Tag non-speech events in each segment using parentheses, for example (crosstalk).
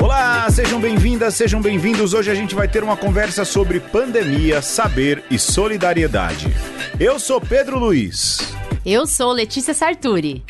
Olá, sejam bem-vindas, sejam bem-vindos. Hoje a gente vai ter uma conversa sobre pandemia, saber e solidariedade. Eu sou Pedro Luiz. Eu sou Letícia Sarturi.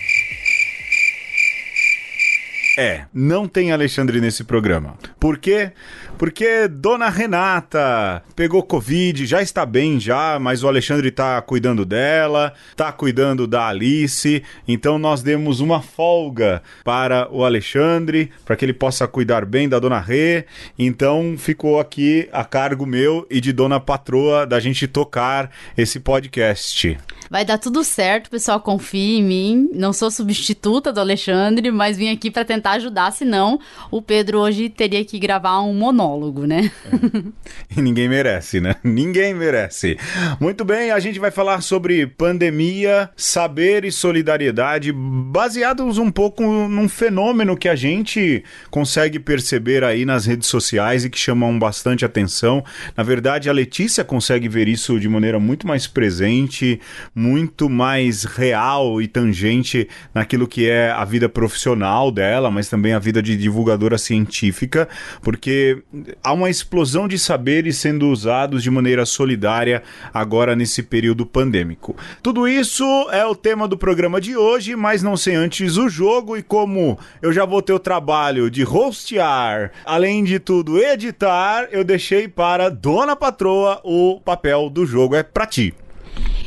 É, não tem Alexandre nesse programa. Por quê? Porque Dona Renata pegou Covid, já está bem já, mas o Alexandre está cuidando dela, está cuidando da Alice, então nós demos uma folga para o Alexandre, para que ele possa cuidar bem da Dona Rê. Então ficou aqui a cargo meu e de Dona Patroa da gente tocar esse podcast. Vai dar tudo certo, pessoal, confie em mim. Não sou substituta do Alexandre, mas vim aqui para tentar ajudar, senão o Pedro hoje teria que gravar um monólogo, né? É. (laughs) E ninguém merece, né? (laughs) Ninguém merece. Muito bem, a gente vai falar sobre pandemia, saber e solidariedade, baseados um pouco num fenômeno que a gente consegue perceber aí nas redes sociais e que chamam bastante atenção. Na verdade, a Letícia consegue ver isso de maneira muito mais presente, muito mais real e tangente naquilo que é a vida profissional dela, mas também a vida de divulgadora científica, porque há uma explosão de saberes sendo usados de maneira solidária agora nesse período pandêmico. Tudo isso é o tema do programa de hoje, mas não sei antes o jogo e como eu já vou ter o trabalho de hostear, além de tudo editar, eu deixei para Dona Patroa o papel do jogo é para ti.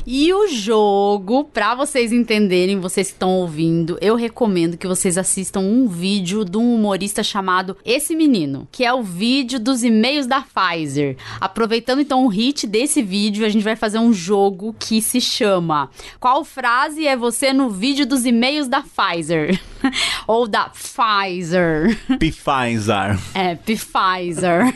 E o jogo, para vocês entenderem, vocês que estão ouvindo, eu recomendo que vocês assistam um vídeo de um humorista chamado Esse Menino, que é o vídeo dos e-mails da Pfizer. Aproveitando então o hit desse vídeo, a gente vai fazer um jogo que se chama Qual frase é você no vídeo dos e-mails da Pfizer? (laughs) Ou da Pfizer. Pfizer. É, Pfizer.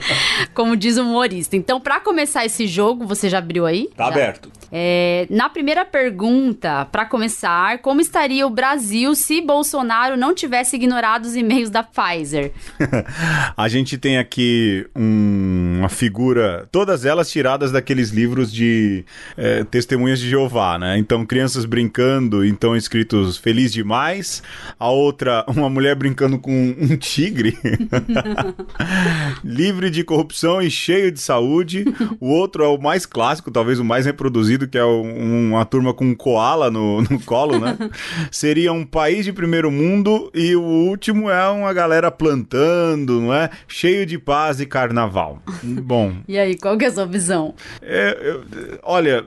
(laughs) Como diz o humorista. Então, para começar esse jogo, você já abriu aí? Tá já? aberto. É, na primeira pergunta, para começar, como estaria o Brasil se Bolsonaro não tivesse ignorado os e-mails da Pfizer? (laughs) a gente tem aqui um, uma figura, todas elas tiradas daqueles livros de é, testemunhas de Jeová, né? Então, crianças brincando, então escritos feliz demais. A outra, (laughs) uma mulher brincando com um tigre, (laughs) livre de corrupção e cheio de saúde. O outro é o mais clássico, talvez o mais reproduzido que é um, uma turma com um koala no, (laughs) no colo, né? (laughs) Seria um país de primeiro mundo e o último é uma galera plantando, não é? Cheio de paz e carnaval. Bom. (laughs) e aí, qual que é a sua visão? É, eu, olha,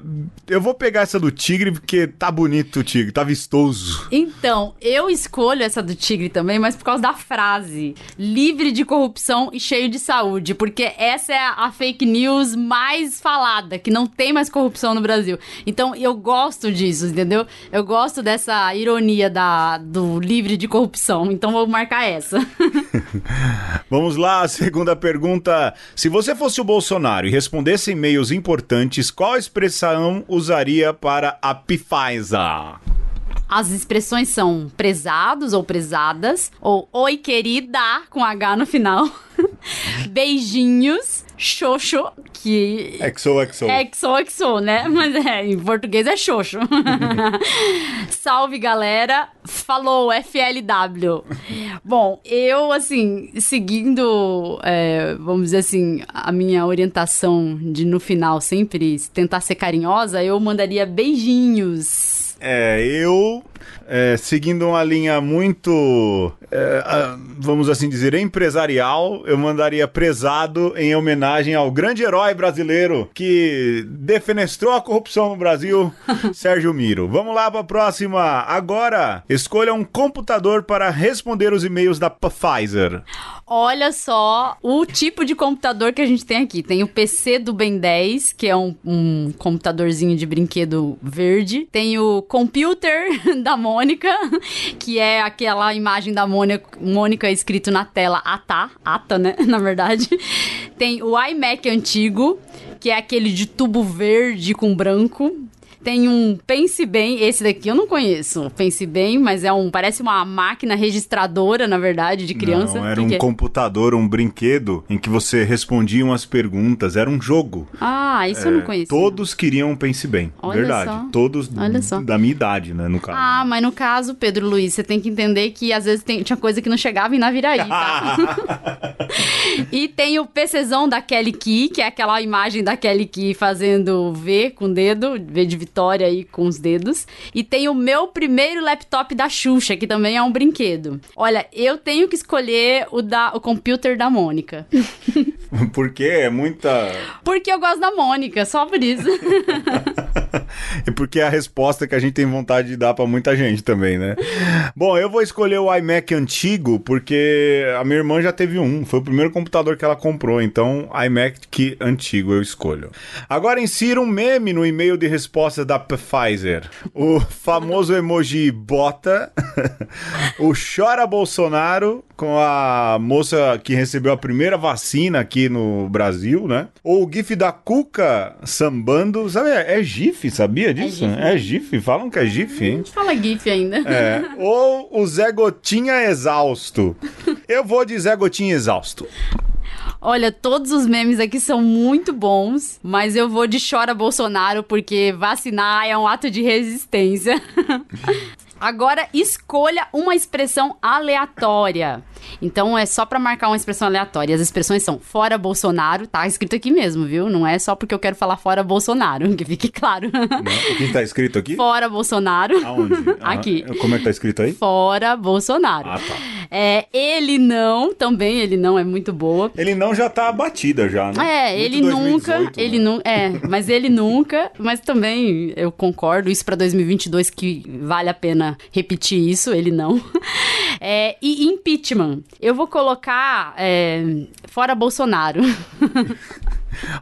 eu vou pegar essa do tigre porque tá bonito o tigre, tá vistoso. Então, eu escolho essa do tigre também, mas por causa da frase. Livre de corrupção e cheio de saúde, porque essa é a fake news mais falada, que não tem mais corrupção no Brasil. Brasil. Então eu gosto disso, entendeu? Eu gosto dessa ironia da, do livre de corrupção. Então vou marcar essa. (laughs) Vamos lá, segunda pergunta. Se você fosse o Bolsonaro e respondesse e-mails importantes, qual expressão usaria para a Pfizer? As expressões são prezados ou prezadas, ou oi querida, com H no final, (laughs) beijinhos, xoxo, que. Exo, exo. Exo, exo, né? Mas é, em português é xoxo. (laughs) Salve, galera. Falou, FLW. Bom, eu, assim, seguindo, é, vamos dizer assim, a minha orientação de no final sempre tentar ser carinhosa, eu mandaria beijinhos. É, eu é, seguindo uma linha muito, é, vamos assim dizer, empresarial, eu mandaria prezado em homenagem ao grande herói brasileiro que defenestrou a corrupção no Brasil, (laughs) Sérgio Miro. Vamos lá para a próxima. Agora, escolha um computador para responder os e-mails da Pfizer. Olha só o tipo de computador que a gente tem aqui. Tem o PC do Ben 10, que é um, um computadorzinho de brinquedo verde. Tem o computer (laughs) da Mônica, que é aquela imagem da Mônica, Mônica escrito na tela ATA, ATA, né? (laughs) Na verdade. Tem o iMac antigo, que é aquele de tubo verde com branco. Tem um Pense Bem, esse daqui eu não conheço. Pense Bem, mas é um. Parece uma máquina registradora, na verdade, de criança. Não, era um é? computador, um brinquedo em que você respondia umas perguntas. Era um jogo. Ah, isso eu não É, conheço. Todos queriam um Pense Bem. Olha Verdade. só. Todos Olha só. da minha idade, né, no caso. Ah, mas no caso, Pedro Luiz, você tem que entender que às vezes tem- tinha coisa que não chegava em Naviraí, tá? (laughs) e tem o PCzão da Kelly Key, que é aquela imagem da Kelly Key fazendo V com o dedo, V de vitória aí com os dedos. E tem o meu primeiro laptop da Xuxa, que também é um brinquedo. Olha, eu tenho que escolher o, da, o computer da Mônica. (laughs) Porque é muita. Porque eu gosto da Mônica, só por isso. (laughs) E porque é a resposta que a gente tem vontade de dar pra muita gente também, né? Bom, eu vou escolher o iMac antigo porque a minha irmã já teve um. Foi o primeiro computador que ela comprou. Então, iMac antigo eu escolho. Agora insira um meme no e-mail de resposta da Pfizer. O famoso emoji bota. (laughs) o chora Bolsonaro com a moça que recebeu a primeira vacina aqui no Brasil, né? Ou o gif da Cuca sambando. Sabe, é gif, sabia disso? gif. É gif, falam que é gif, A hein? gente fala GIF ainda. É. (laughs) Ou o Zé Gotinha exausto. Eu vou de Zé Gotinha exausto. Olha, todos os memes aqui são muito bons, mas eu vou de chora Bolsonaro porque vacinar é um ato de resistência. (laughs) Agora escolha uma expressão aleatória. Então é só pra marcar uma expressão aleatória. As expressões são fora Bolsonaro, tá escrito aqui mesmo, viu? Não é só porque eu quero falar fora Bolsonaro, (laughs) que fique claro. O que tá escrito aqui? fora Bolsonaro. Aonde? (laughs) Ah, Aqui. Como é que tá escrito aí? Fora Bolsonaro. Ah, tá. É, ele não, também ele não é muito boa. Ele não já tá abatida já, né? É, Muito ele nunca, 2018, ele né? não, é, mas ele nunca, mas também eu concordo isso pra 2022 que vale a pena repetir isso, ele não. (laughs) É, e impeachment, eu vou colocar é, fora Bolsonaro. (laughs)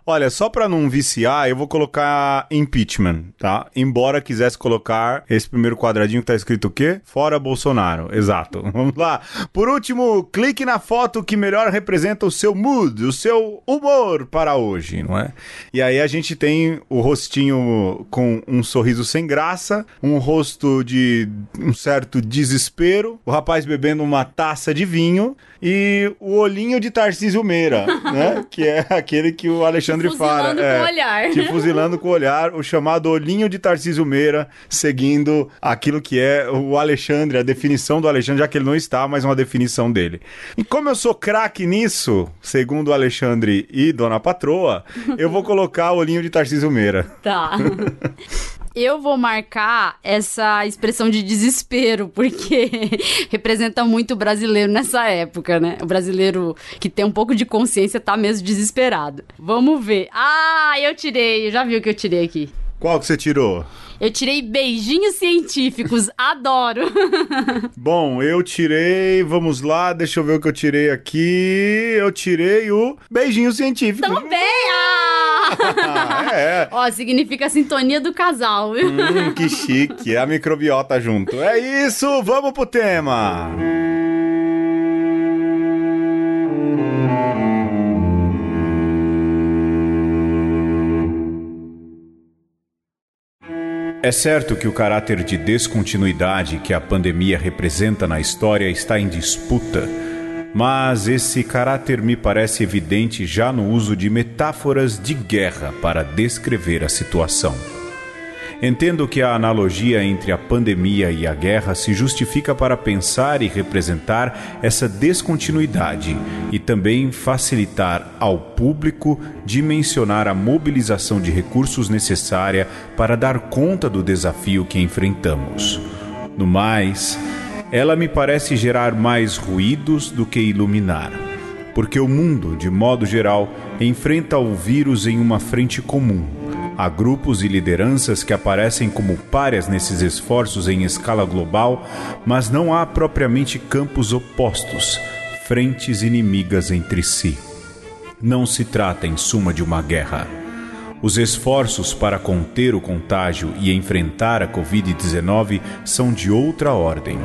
Olha, só pra não viciar, eu vou colocar impeachment, tá? Embora quisesse colocar esse primeiro quadradinho que tá escrito o quê? Fora Bolsonaro. Exato. (laughs) Vamos lá. Por último, clique na foto que melhor representa o seu mood, o seu humor para hoje, não é? E aí a gente tem o rostinho com um sorriso sem graça, um rosto de um certo desespero, o rapaz bebendo uma taça de vinho e o olhinho de Tarcísio Meira, né? (laughs) Que é aquele que o Alexandre fala. Fuzilando é, com o olhar. Te fuzilando com o olhar, o chamado olhinho de Tarcísio Meira, seguindo aquilo que é o Alexandre, a definição do Alexandre, já que ele não está, mas uma definição dele. E como eu sou craque nisso, segundo o Alexandre e Dona Patroa, eu vou colocar o olhinho de Tarcísio Meira. Tá. (laughs) Eu vou marcar essa expressão de desespero, porque (laughs) representa muito o brasileiro nessa época, né? O brasileiro que tem um pouco de consciência tá mesmo desesperado. Vamos ver. Ah, eu tirei, já viu o que eu tirei aqui. Qual que você tirou? Eu tirei beijinhos científicos, (laughs) adoro. (laughs) Bom, eu tirei, vamos lá, deixa eu ver o que eu tirei aqui. Eu tirei o beijinho científico. Também! Ah! Ah, é. (laughs) Ó, significa a sintonia do casal, viu? Hum, que chique, é a microbiota junto. É isso, vamos pro tema. É certo que o caráter de descontinuidade que a pandemia representa na história está em disputa, mas esse caráter me parece evidente já no uso de metáforas de guerra para descrever a situação. Entendo que a analogia entre a pandemia e a guerra se justifica para pensar e representar essa descontinuidade e também facilitar ao público dimensionar a mobilização de recursos necessária para dar conta do desafio que enfrentamos. No mais, ela me parece gerar mais ruídos do que iluminar, porque o mundo, de modo geral, enfrenta o vírus em uma frente comum. Há grupos e lideranças que aparecem como párias nesses esforços em escala global, mas não há propriamente campos opostos, frentes inimigas entre si. Não se trata, em suma, de uma guerra. Os esforços para conter o contágio e enfrentar a Covid-19 são de outra ordem.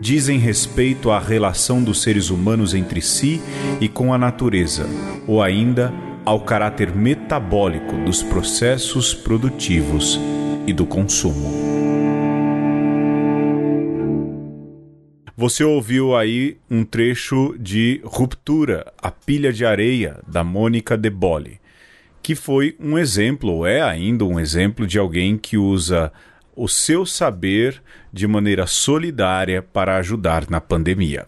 Dizem respeito à relação dos seres humanos entre si e com a natureza, ou ainda ao caráter metabólico dos processos produtivos e do consumo. Você ouviu aí um trecho de Ruptura, a pilha de areia, da Mônica De Bolle, que foi um exemplo, ou é ainda um exemplo de alguém que usa o seu saber de maneira solidária para ajudar na pandemia.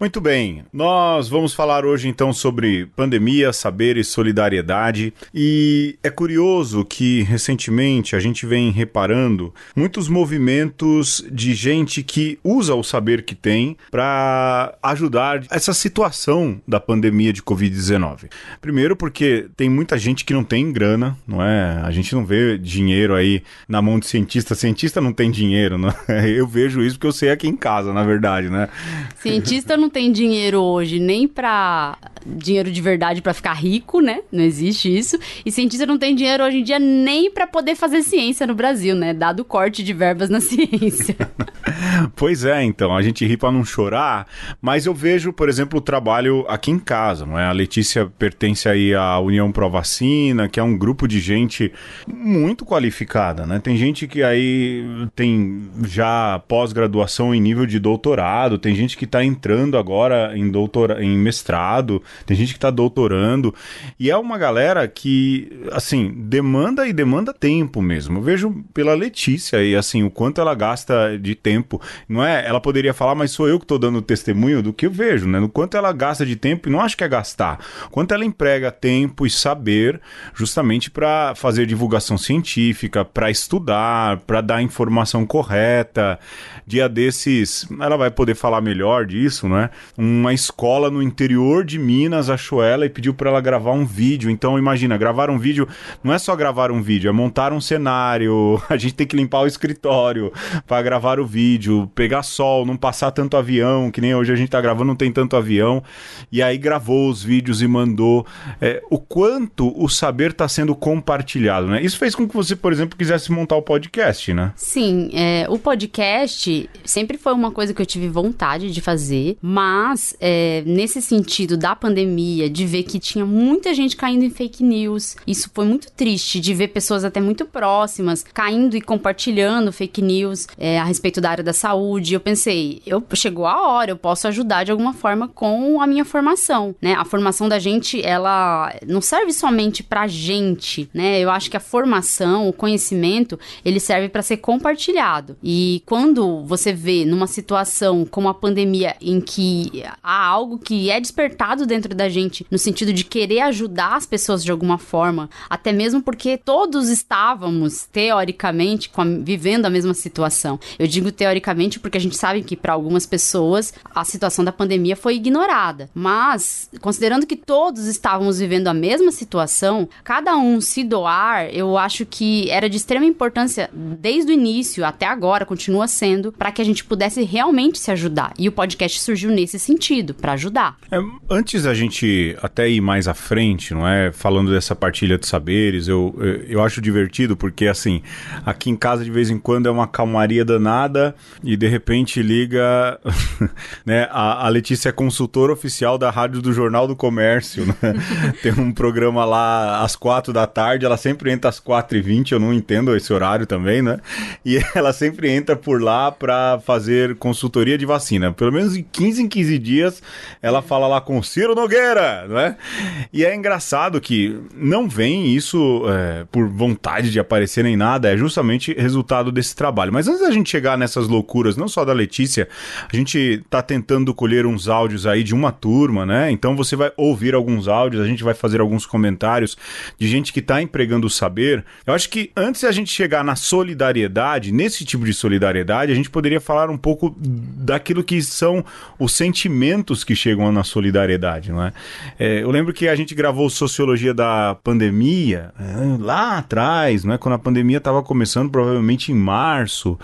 Muito bem, nós vamos falar hoje então sobre pandemia, saber e solidariedade. E é curioso que recentemente a gente vem reparando muitos movimentos de gente que usa o saber que tem para ajudar essa situação da pandemia de Covid-19. Primeiro, porque tem muita gente que não tem grana, não é? A gente não vê dinheiro aí na mão de cientista. Cientista não tem dinheiro, não é? Eu vejo isso porque eu sei aqui em casa, na verdade, né? Cientista não tem dinheiro hoje nem pra dinheiro de verdade para ficar rico, né? Não existe isso. E cientista não tem dinheiro hoje em dia nem para poder fazer ciência no Brasil, né? Dado o corte de verbas na (laughs) ciência. pois é, então, a gente ri para não chorar, mas eu vejo, por exemplo, o trabalho aqui em casa, não é? A Letícia pertence aí à União Pro Vacina, que é um grupo de gente muito qualificada, né? Tem gente que aí tem já pós-graduação em nível de doutorado, tem gente que está entrando agora em doutora, em mestrado, tem gente que está doutorando, e é uma galera que, assim, demanda e demanda tempo mesmo. Eu vejo pela Letícia e assim, o quanto ela gasta de tempo. Não é? Ela poderia falar, mas sou eu que estou dando testemunho do que eu vejo, né? No quanto ela gasta de tempo, e não acho que é gastar. Quanto ela emprega tempo e saber justamente para fazer divulgação científica, para estudar, para dar informação correta. Dia desses, ela vai poder falar melhor disso, né? Uma escola no interior de Minas achou ela e pediu para ela gravar um vídeo. Então, imagina, gravar um vídeo não é só gravar um vídeo, é montar um cenário. (laughs) A gente tem que limpar o escritório para gravar o vídeo, pegar sol, não passar tanto avião, que nem hoje a gente tá gravando, não tem tanto avião. E aí gravou os vídeos e mandou. É, o quanto o saber está sendo compartilhado, né? Isso fez com que você, por exemplo, quisesse montar o podcast, né? Sim, é, o podcast sempre foi uma coisa que eu tive vontade de fazer, mas é, nesse sentido da pandemia, de ver que tinha muita gente caindo em fake news, isso foi muito triste, de ver pessoas até muito próximas caindo e compartilhando fake news é, a respeito da área da saúde. Eu pensei, eu chegou a hora, eu posso ajudar de alguma forma com a minha formação, né? A formação da gente, ela não serve somente pra gente, né? Eu acho que a formação, o conhecimento, ele serve para ser compartilhado. E quando você vê numa situação como a pandemia em que há algo que é despertado dentro da gente no sentido de querer ajudar as pessoas de alguma forma, até mesmo porque todos estávamos teoricamente a, vivendo a mesma situação. Eu digo teoricamente porque a gente sabe que para algumas pessoas a situação da pandemia foi ignorada, mas considerando que todos estávamos vivendo a mesma situação, cada um se doar, eu acho que era de extrema importância desde o início até agora, continua sendo, para que a gente pudesse realmente se ajudar. E o podcast surgiu nesse sentido, para ajudar. É, antes da gente até ir mais à frente, não é? Falando dessa partilha de saberes, eu, eu acho divertido porque, assim, aqui em casa de vez em quando é uma calmaria danada e de repente liga, (laughs) né? A, a Letícia é consultora oficial da rádio do Jornal do Comércio, né? (laughs) Tem um programa lá às quatro da tarde, ela sempre entra às quatro e vinte, eu não entendo esse horário também, né? E (laughs) ela sempre entra por lá para fazer consultoria de vacina. Pelo menos em 15 em 15 dias ela fala lá com o Ciro Nogueira, né? E é engraçado que não vem isso é, por vontade de aparecer nem nada, é justamente resultado desse trabalho. Mas antes da gente chegar nessas loucuras, não só da Letícia, a gente tá tentando colher uns áudios aí de uma turma, né? Então você vai ouvir alguns áudios, a gente vai fazer alguns comentários de gente que tá empregando o saber. Eu acho que antes da gente chegar na solidariedade, nesse tipo de solidariedade, a gente poderia falar um pouco daquilo que são os sentimentos que chegam na solidariedade, não é? é eu lembro que a gente gravou Sociologia da Pandemia é, lá atrás, não é? Quando a pandemia estava começando, provavelmente em março.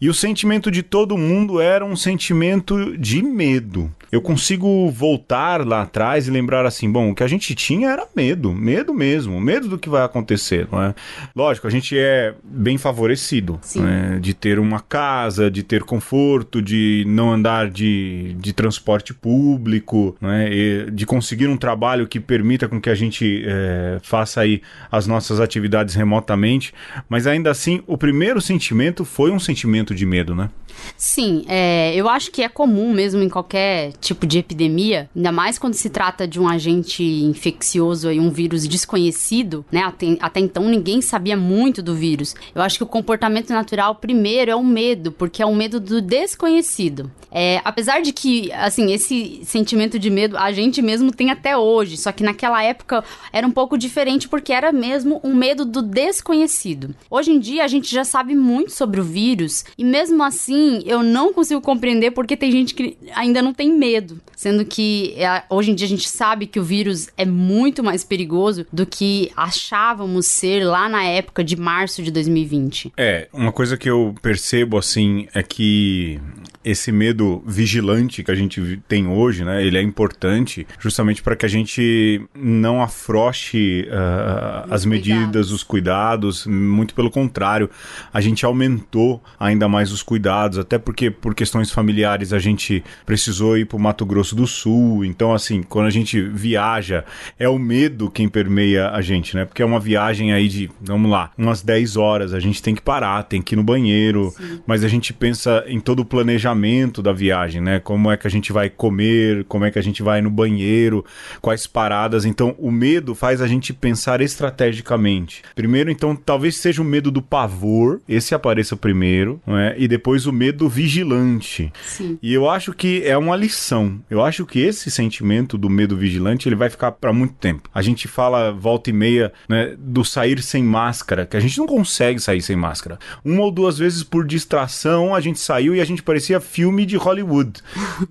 E o sentimento de todo mundo era um sentimento de medo. Eu consigo voltar lá atrás e lembrar assim, bom, o que a gente tinha era medo, medo mesmo, medo do que vai acontecer, não é? Lógico, a gente é bem favorecido né? de ter uma casa, de ter conforto, de não andar de, de transporte público, né? De conseguir um trabalho que permita com que a gente é, faça aí as nossas atividades remotamente, mas ainda assim o primeiro sentimento foi um sentimento de medo, né? Sim, é, eu acho que é comum mesmo em qualquer tipo de epidemia, ainda mais quando se trata de um agente infeccioso e um vírus desconhecido, né? Até, até então ninguém sabia muito do vírus. Eu acho que o comportamento natural, primeiro, é o medo, porque é o medo do desconhecido. É, apesar de que, assim, esse sentimento de medo a gente mesmo tem até hoje, só que naquela época era um pouco diferente porque era mesmo um medo do desconhecido. Hoje em dia a gente já sabe muito sobre o vírus e mesmo assim eu não consigo compreender porque tem gente que ainda não tem medo, sendo que é, hoje em dia a gente sabe que o vírus é muito mais perigoso do que achávamos ser lá na época de março de 2020. É, uma coisa que eu percebo assim é que esse medo vigilante que a gente tem hoje, né? Ele é importante justamente para que a gente não afroche uh, as medidas, cuidados. os cuidados. Muito pelo contrário, a gente aumentou ainda mais os cuidados, até porque por questões familiares a gente precisou ir para o Mato Grosso do Sul. Então, assim, quando a gente viaja, é o medo quem permeia a gente, né? Porque é uma viagem aí de, vamos lá, umas 10 horas. A gente tem que parar, tem que ir no banheiro, Sim. mas a gente pensa em todo o planejamento planejamento da viagem, né? Como é que a gente vai comer, como é que a gente vai no banheiro, quais paradas. Então, o medo faz a gente pensar estrategicamente. Primeiro, então, talvez seja o medo do pavor, esse apareça primeiro, não é? E depois o medo vigilante. Sim. E eu acho que é uma lição. Eu acho que esse sentimento do medo vigilante, ele vai ficar para muito tempo. A gente fala volta e meia, né, do sair sem máscara, que a gente não consegue sair sem máscara. Uma ou duas vezes por distração, a gente saiu e a gente parecia filme de Hollywood.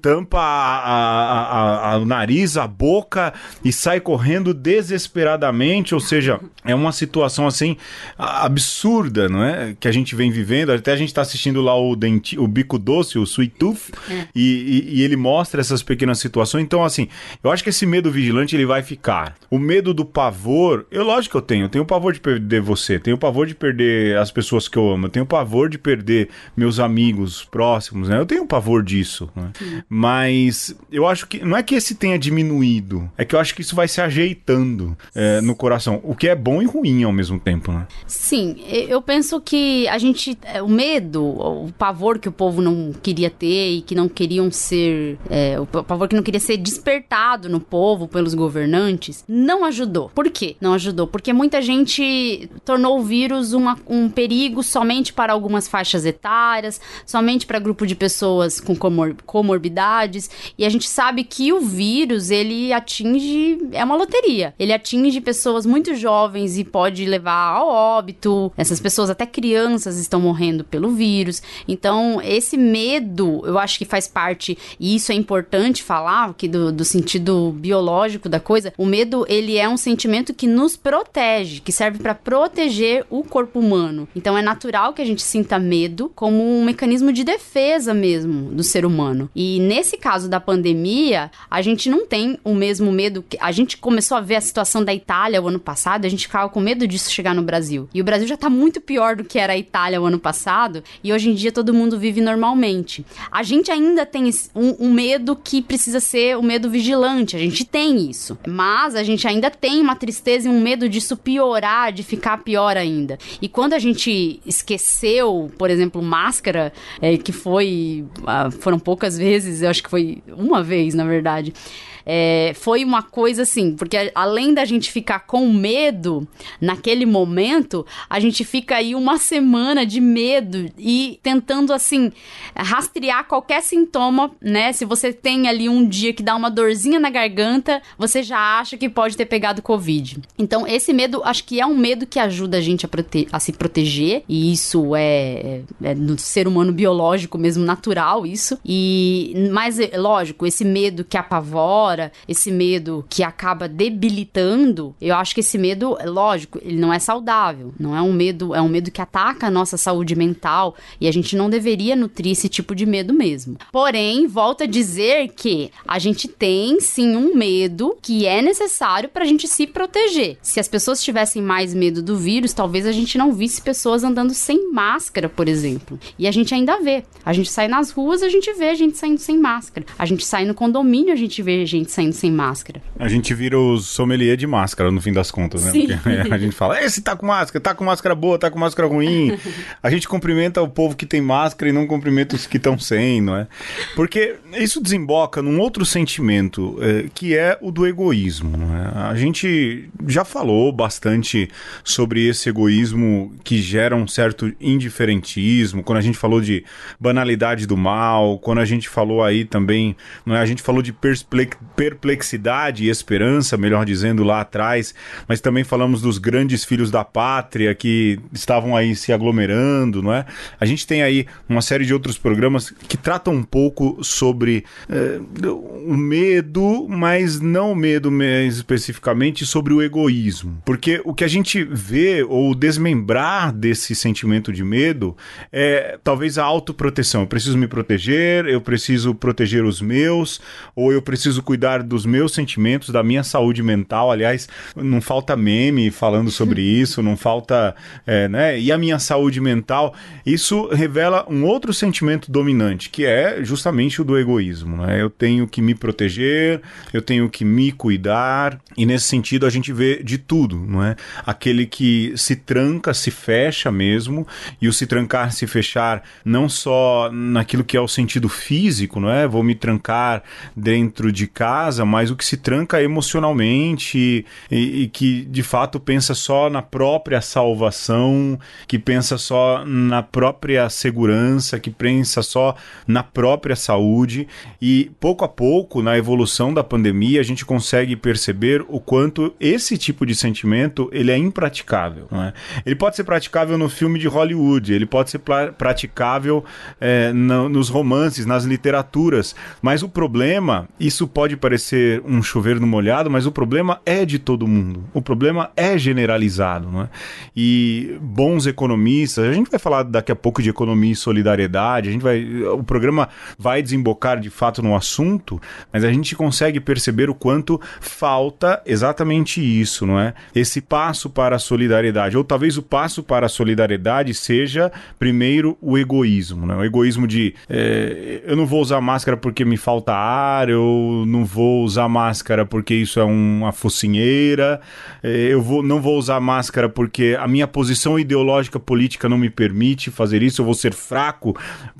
Tampa a, a, a, o nariz, a boca e sai correndo desesperadamente. Ou seja, é uma situação assim absurda, não é? Que a gente vem vivendo. Até a gente está assistindo lá o, denti, o Bico Doce, o Sweet Tooth, é. e, e, e, ele mostra essas pequenas situações. Então, assim, eu acho que esse medo vigilante ele vai ficar. O medo do pavor, eu lógico que eu tenho. Eu tenho pavor de perder você, tenho pavor de perder as pessoas que eu amo, eu tenho pavor de perder meus amigos próximos, né? Eu tenho pavor disso, né? Mas eu acho que não é que esse tenha diminuído, é que eu acho que isso vai se ajeitando é, no coração, o que é bom e ruim ao mesmo tempo, né? Sim, eu penso que a gente, é, o medo, o pavor que o povo não queria ter e que não queriam ser, é, o pavor que não queria ser despertado no povo pelos governantes, não ajudou. Por quê? Não ajudou porque muita gente tornou o vírus uma, um perigo somente para algumas faixas etárias, somente para grupo de pessoas pessoas com comor comorbidades e a gente sabe que o vírus ele atinge é uma loteria. Ele atinge pessoas muito jovens e pode levar ao óbito. Essas pessoas até crianças estão morrendo pelo vírus. Então esse medo eu acho que faz parte e isso é importante falar que do, do sentido biológico da coisa. O medo ele é um sentimento que nos protege, que serve para proteger o corpo humano. Então é natural que a gente sinta medo como um mecanismo de defesa mesmo do ser humano. E nesse caso da pandemia, a gente não tem o mesmo medo. Que... A gente começou a ver a situação da Itália o ano passado, a gente ficava com medo disso chegar no Brasil. E o Brasil já tá muito pior do que era a Itália o ano passado, e hoje em dia todo mundo vive normalmente. A gente ainda tem um, um medo que precisa ser o medo vigilante, a gente tem isso. Mas a gente ainda tem uma tristeza e um medo disso piorar, de ficar pior ainda. E quando a gente esqueceu, por exemplo, máscara, é, que foi uh, foram poucas vezes, eu acho que foi uma vez, na verdade. É, foi uma coisa assim, porque além da gente ficar com medo naquele momento, a gente fica aí uma semana de medo e tentando assim rastrear qualquer sintoma, né? Se você tem ali um dia que dá uma dorzinha na garganta, você já acha que pode ter pegado Covid. Então, esse medo, acho que é um medo que ajuda a gente a, a se proteger, e isso é, é no ser humano biológico mesmo, natural, isso. E, mas, lógico, esse medo que apavora esse medo que acaba debilitando, eu acho que esse medo, é lógico, ele não é saudável. Não é um medo, é um medo que ataca a nossa saúde mental e a gente não deveria nutrir esse tipo de medo mesmo. Porém, volto a dizer que a gente tem sim um medo que é necessário para a gente se proteger. Se as pessoas tivessem mais medo do vírus, talvez a gente não visse pessoas andando sem máscara, por exemplo. E a gente ainda vê. A gente sai nas ruas, a gente vê a gente saindo sem máscara. A gente sai no condomínio, a gente vê a gente saindo sem máscara. A gente vira os sommelier de máscara, no fim das contas, né? Sim. Porque a gente fala, esse tá com máscara, tá com máscara boa, tá com máscara ruim. A gente cumprimenta o povo que tem máscara e não cumprimenta os que estão sem, não é? Porque isso desemboca num outro sentimento, é, que é o do egoísmo. É? A gente já falou bastante sobre esse egoísmo que gera um certo indiferentismo, quando a gente falou de banalidade do mal, quando a gente falou aí também, não é? A gente falou de perplexidade e esperança, melhor dizendo, lá atrás, mas também falamos dos grandes filhos da pátria que estavam aí se aglomerando, não é? A gente tem aí uma série de outros programas que tratam um pouco sobre é, o medo, mas não o medo mais especificamente sobre o egoísmo. Porque o que a gente vê ou desmembrar desse sentimento de medo é talvez a autoproteção. Eu preciso me proteger, eu preciso proteger os meus, ou eu preciso cuidar dos meus sentimentos, da minha saúde mental. Aliás, não falta meme falando sobre (laughs) isso, não falta. É, né? E a minha saúde mental, isso revela um outro sentimento dominante, que é justamente o do egoísmo. Né? Eu tenho que me proteger, eu tenho que me cuidar, e nesse sentido a gente vê de tudo, não é? Aquele que se tranca, se fecha mesmo, e o se trancar, se fechar, não só naquilo que é o sentido físico, não é? Vou me trancar dentro de casa, mas o que se tranca emocionalmente e, e que de fato pensa só na própria salvação, que pensa só na própria segurança, que pensa só na própria saúde e pouco a pouco na evolução da pandemia a gente consegue perceber o quanto esse tipo de sentimento ele é impraticável. É? Ele pode ser praticável no filme de Hollywood, ele pode ser praticável é, no, nos romances, nas literaturas, mas o problema, isso pode parecer um chover no molhado, mas o problema é de todo mundo. O problema é generalizado. Não é? E bons economistas, a gente vai falar daqui a pouco de economia e solidariedade, a gente vai, o programa vai desembocar de fato no assunto, mas a gente consegue perceber o quanto falta exatamente isso, não é? Esse passo para a solidariedade, ou talvez o passo para a solidariedade seja primeiro o egoísmo, né? O egoísmo de é, eu não vou usar máscara porque me falta ar, eu não vou usar máscara porque isso é uma focinheira, é, eu vou, não vou usar máscara porque a minha posição ideológica política não me permite fazer isso, eu vou ser fraco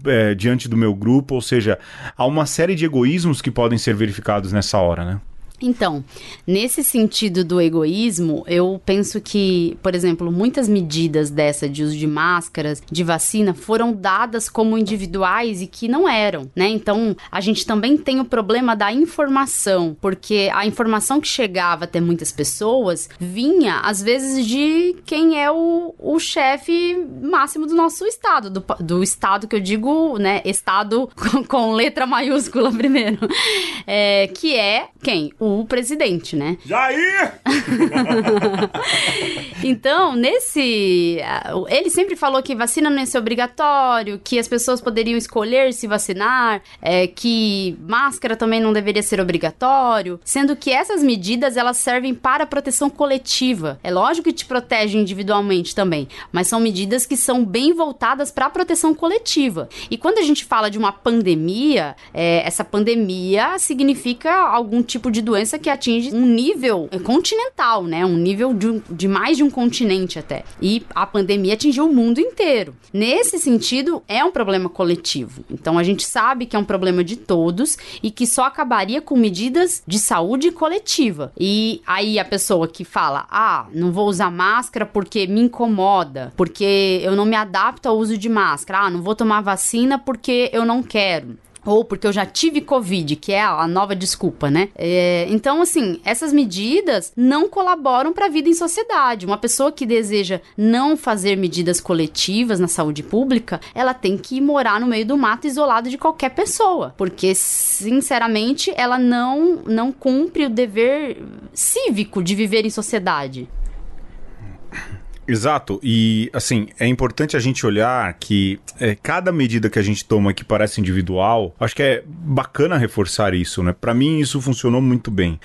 é, diante do meu grupo, ou seja, há uma série de egoísmos que podem ser verificados nessa hora, né? Então, nesse sentido do egoísmo, eu penso que, por exemplo, muitas medidas dessa de uso de máscaras, de vacina, foram dadas como individuais e que não eram, né? Então, a gente também tem o problema da informação, porque a informação que chegava até muitas pessoas vinha, às vezes, de quem é o, o chefe máximo do nosso estado, do, do estado que eu digo, né? Estado (laughs) com, com letra maiúscula primeiro, é, que é quem? O o presidente, né? Jair! (laughs) então, nesse. Ele sempre falou que vacina não ia ser obrigatório, que as pessoas poderiam escolher se vacinar, é, que máscara também não deveria ser obrigatório, sendo que essas medidas elas servem para proteção coletiva. É lógico que te protege individualmente também, mas são medidas que são bem voltadas para a proteção coletiva. E quando a gente fala de uma pandemia, é, essa pandemia significa algum tipo de doença doença que atinge um nível continental, né? Um nível de, de mais de um continente até. E a pandemia atingiu o mundo inteiro. Nesse sentido, é um problema coletivo. Então a gente sabe que é um problema de todos e que só acabaria com medidas de saúde coletiva. E aí a pessoa que fala: "Ah, não vou usar máscara porque me incomoda, porque eu não me adapto ao uso de máscara. Ah, não vou tomar vacina porque eu não quero" ou porque eu já tive Covid, que é a nova desculpa, né? É, então, assim, essas medidas não colaboram para a vida em sociedade. Uma pessoa que deseja não fazer medidas coletivas na saúde pública, ela tem que morar no meio do mato isolado de qualquer pessoa, porque, sinceramente, ela não, não cumpre o dever cívico de viver em sociedade. Exato, e assim, é importante a gente olhar que é, cada medida que a gente toma que parece individual, acho que é bacana reforçar isso, né? Para mim isso funcionou muito bem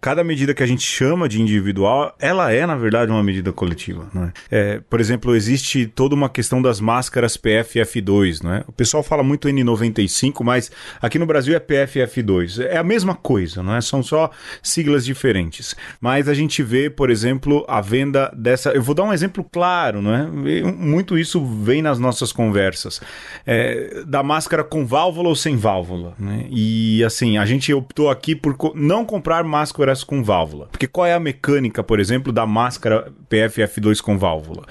cada medida que a gente chama de individual, ela é, na verdade, uma medida coletiva. Né? É, por exemplo, existe toda uma questão das máscaras PFF2. Né? O pessoal fala muito N95, mas aqui no Brasil é PFF2. É a mesma coisa, não é? são só siglas diferentes. Mas a gente vê, por exemplo, a venda dessa. Eu vou dar um exemplo claro, não é? Muito isso vem nas nossas conversas. É, da máscara com válvula ou sem válvula. Né? E assim, a gente optou aqui por não comprar máscara com válvula. Porque qual é a mecânica, por exemplo, da máscara PFF2 com válvula?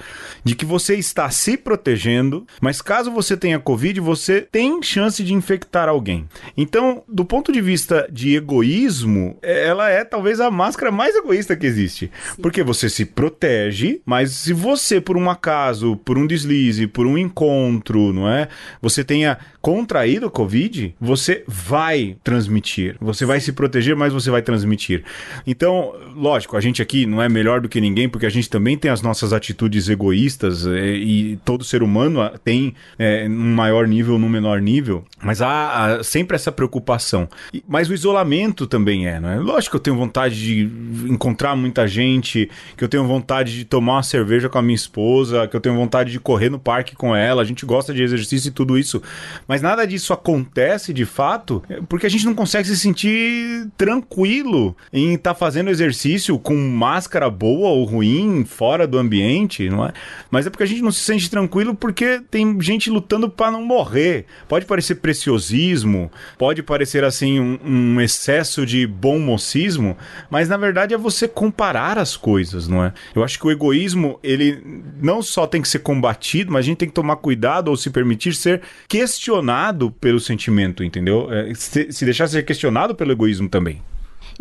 De que você está se protegendo, mas caso você tenha Covid, você tem chance de infectar alguém. Então, do ponto de vista de egoísmo, é, ela é talvez a máscara mais egoísta que existe. Sim. Porque você se protege, mas se você, por um acaso, por um deslize, por um encontro, não é? Você tenha contraído a Covid, você vai transmitir. Você vai se proteger, mas você vai transmitir. Então, lógico, a gente aqui não é melhor do que ninguém, porque a gente também tem as nossas atitudes egoístas é, e todo ser humano tem é, um maior nível, num menor nível, mas há, há, sempre essa preocupação. Mas o isolamento também é, não é? Lógico que eu tenho vontade de encontrar muita gente, que eu tenho vontade de tomar uma cerveja com a minha esposa, que eu tenho vontade de correr no parque com ela, a gente gosta de exercício e tudo isso, mas nada disso acontece de fato porque a gente não consegue se sentir tranquilo em estar tá fazendo exercício com máscara boa ou ruim, fora do ambiente, não é? Mas é porque a gente não se sente tranquilo porque tem gente lutando para não morrer. Pode parecer preciosismo, pode parecer assim um, um, excesso de bom mocismo, mas na verdade é você comparar as coisas, não é? Eu acho que o egoísmo, ele não só tem que ser combatido, mas a gente tem que tomar cuidado ou se permitir ser questionado pelo sentimento, entendeu? É, se, se deixar ser questionado pelo egoísmo também.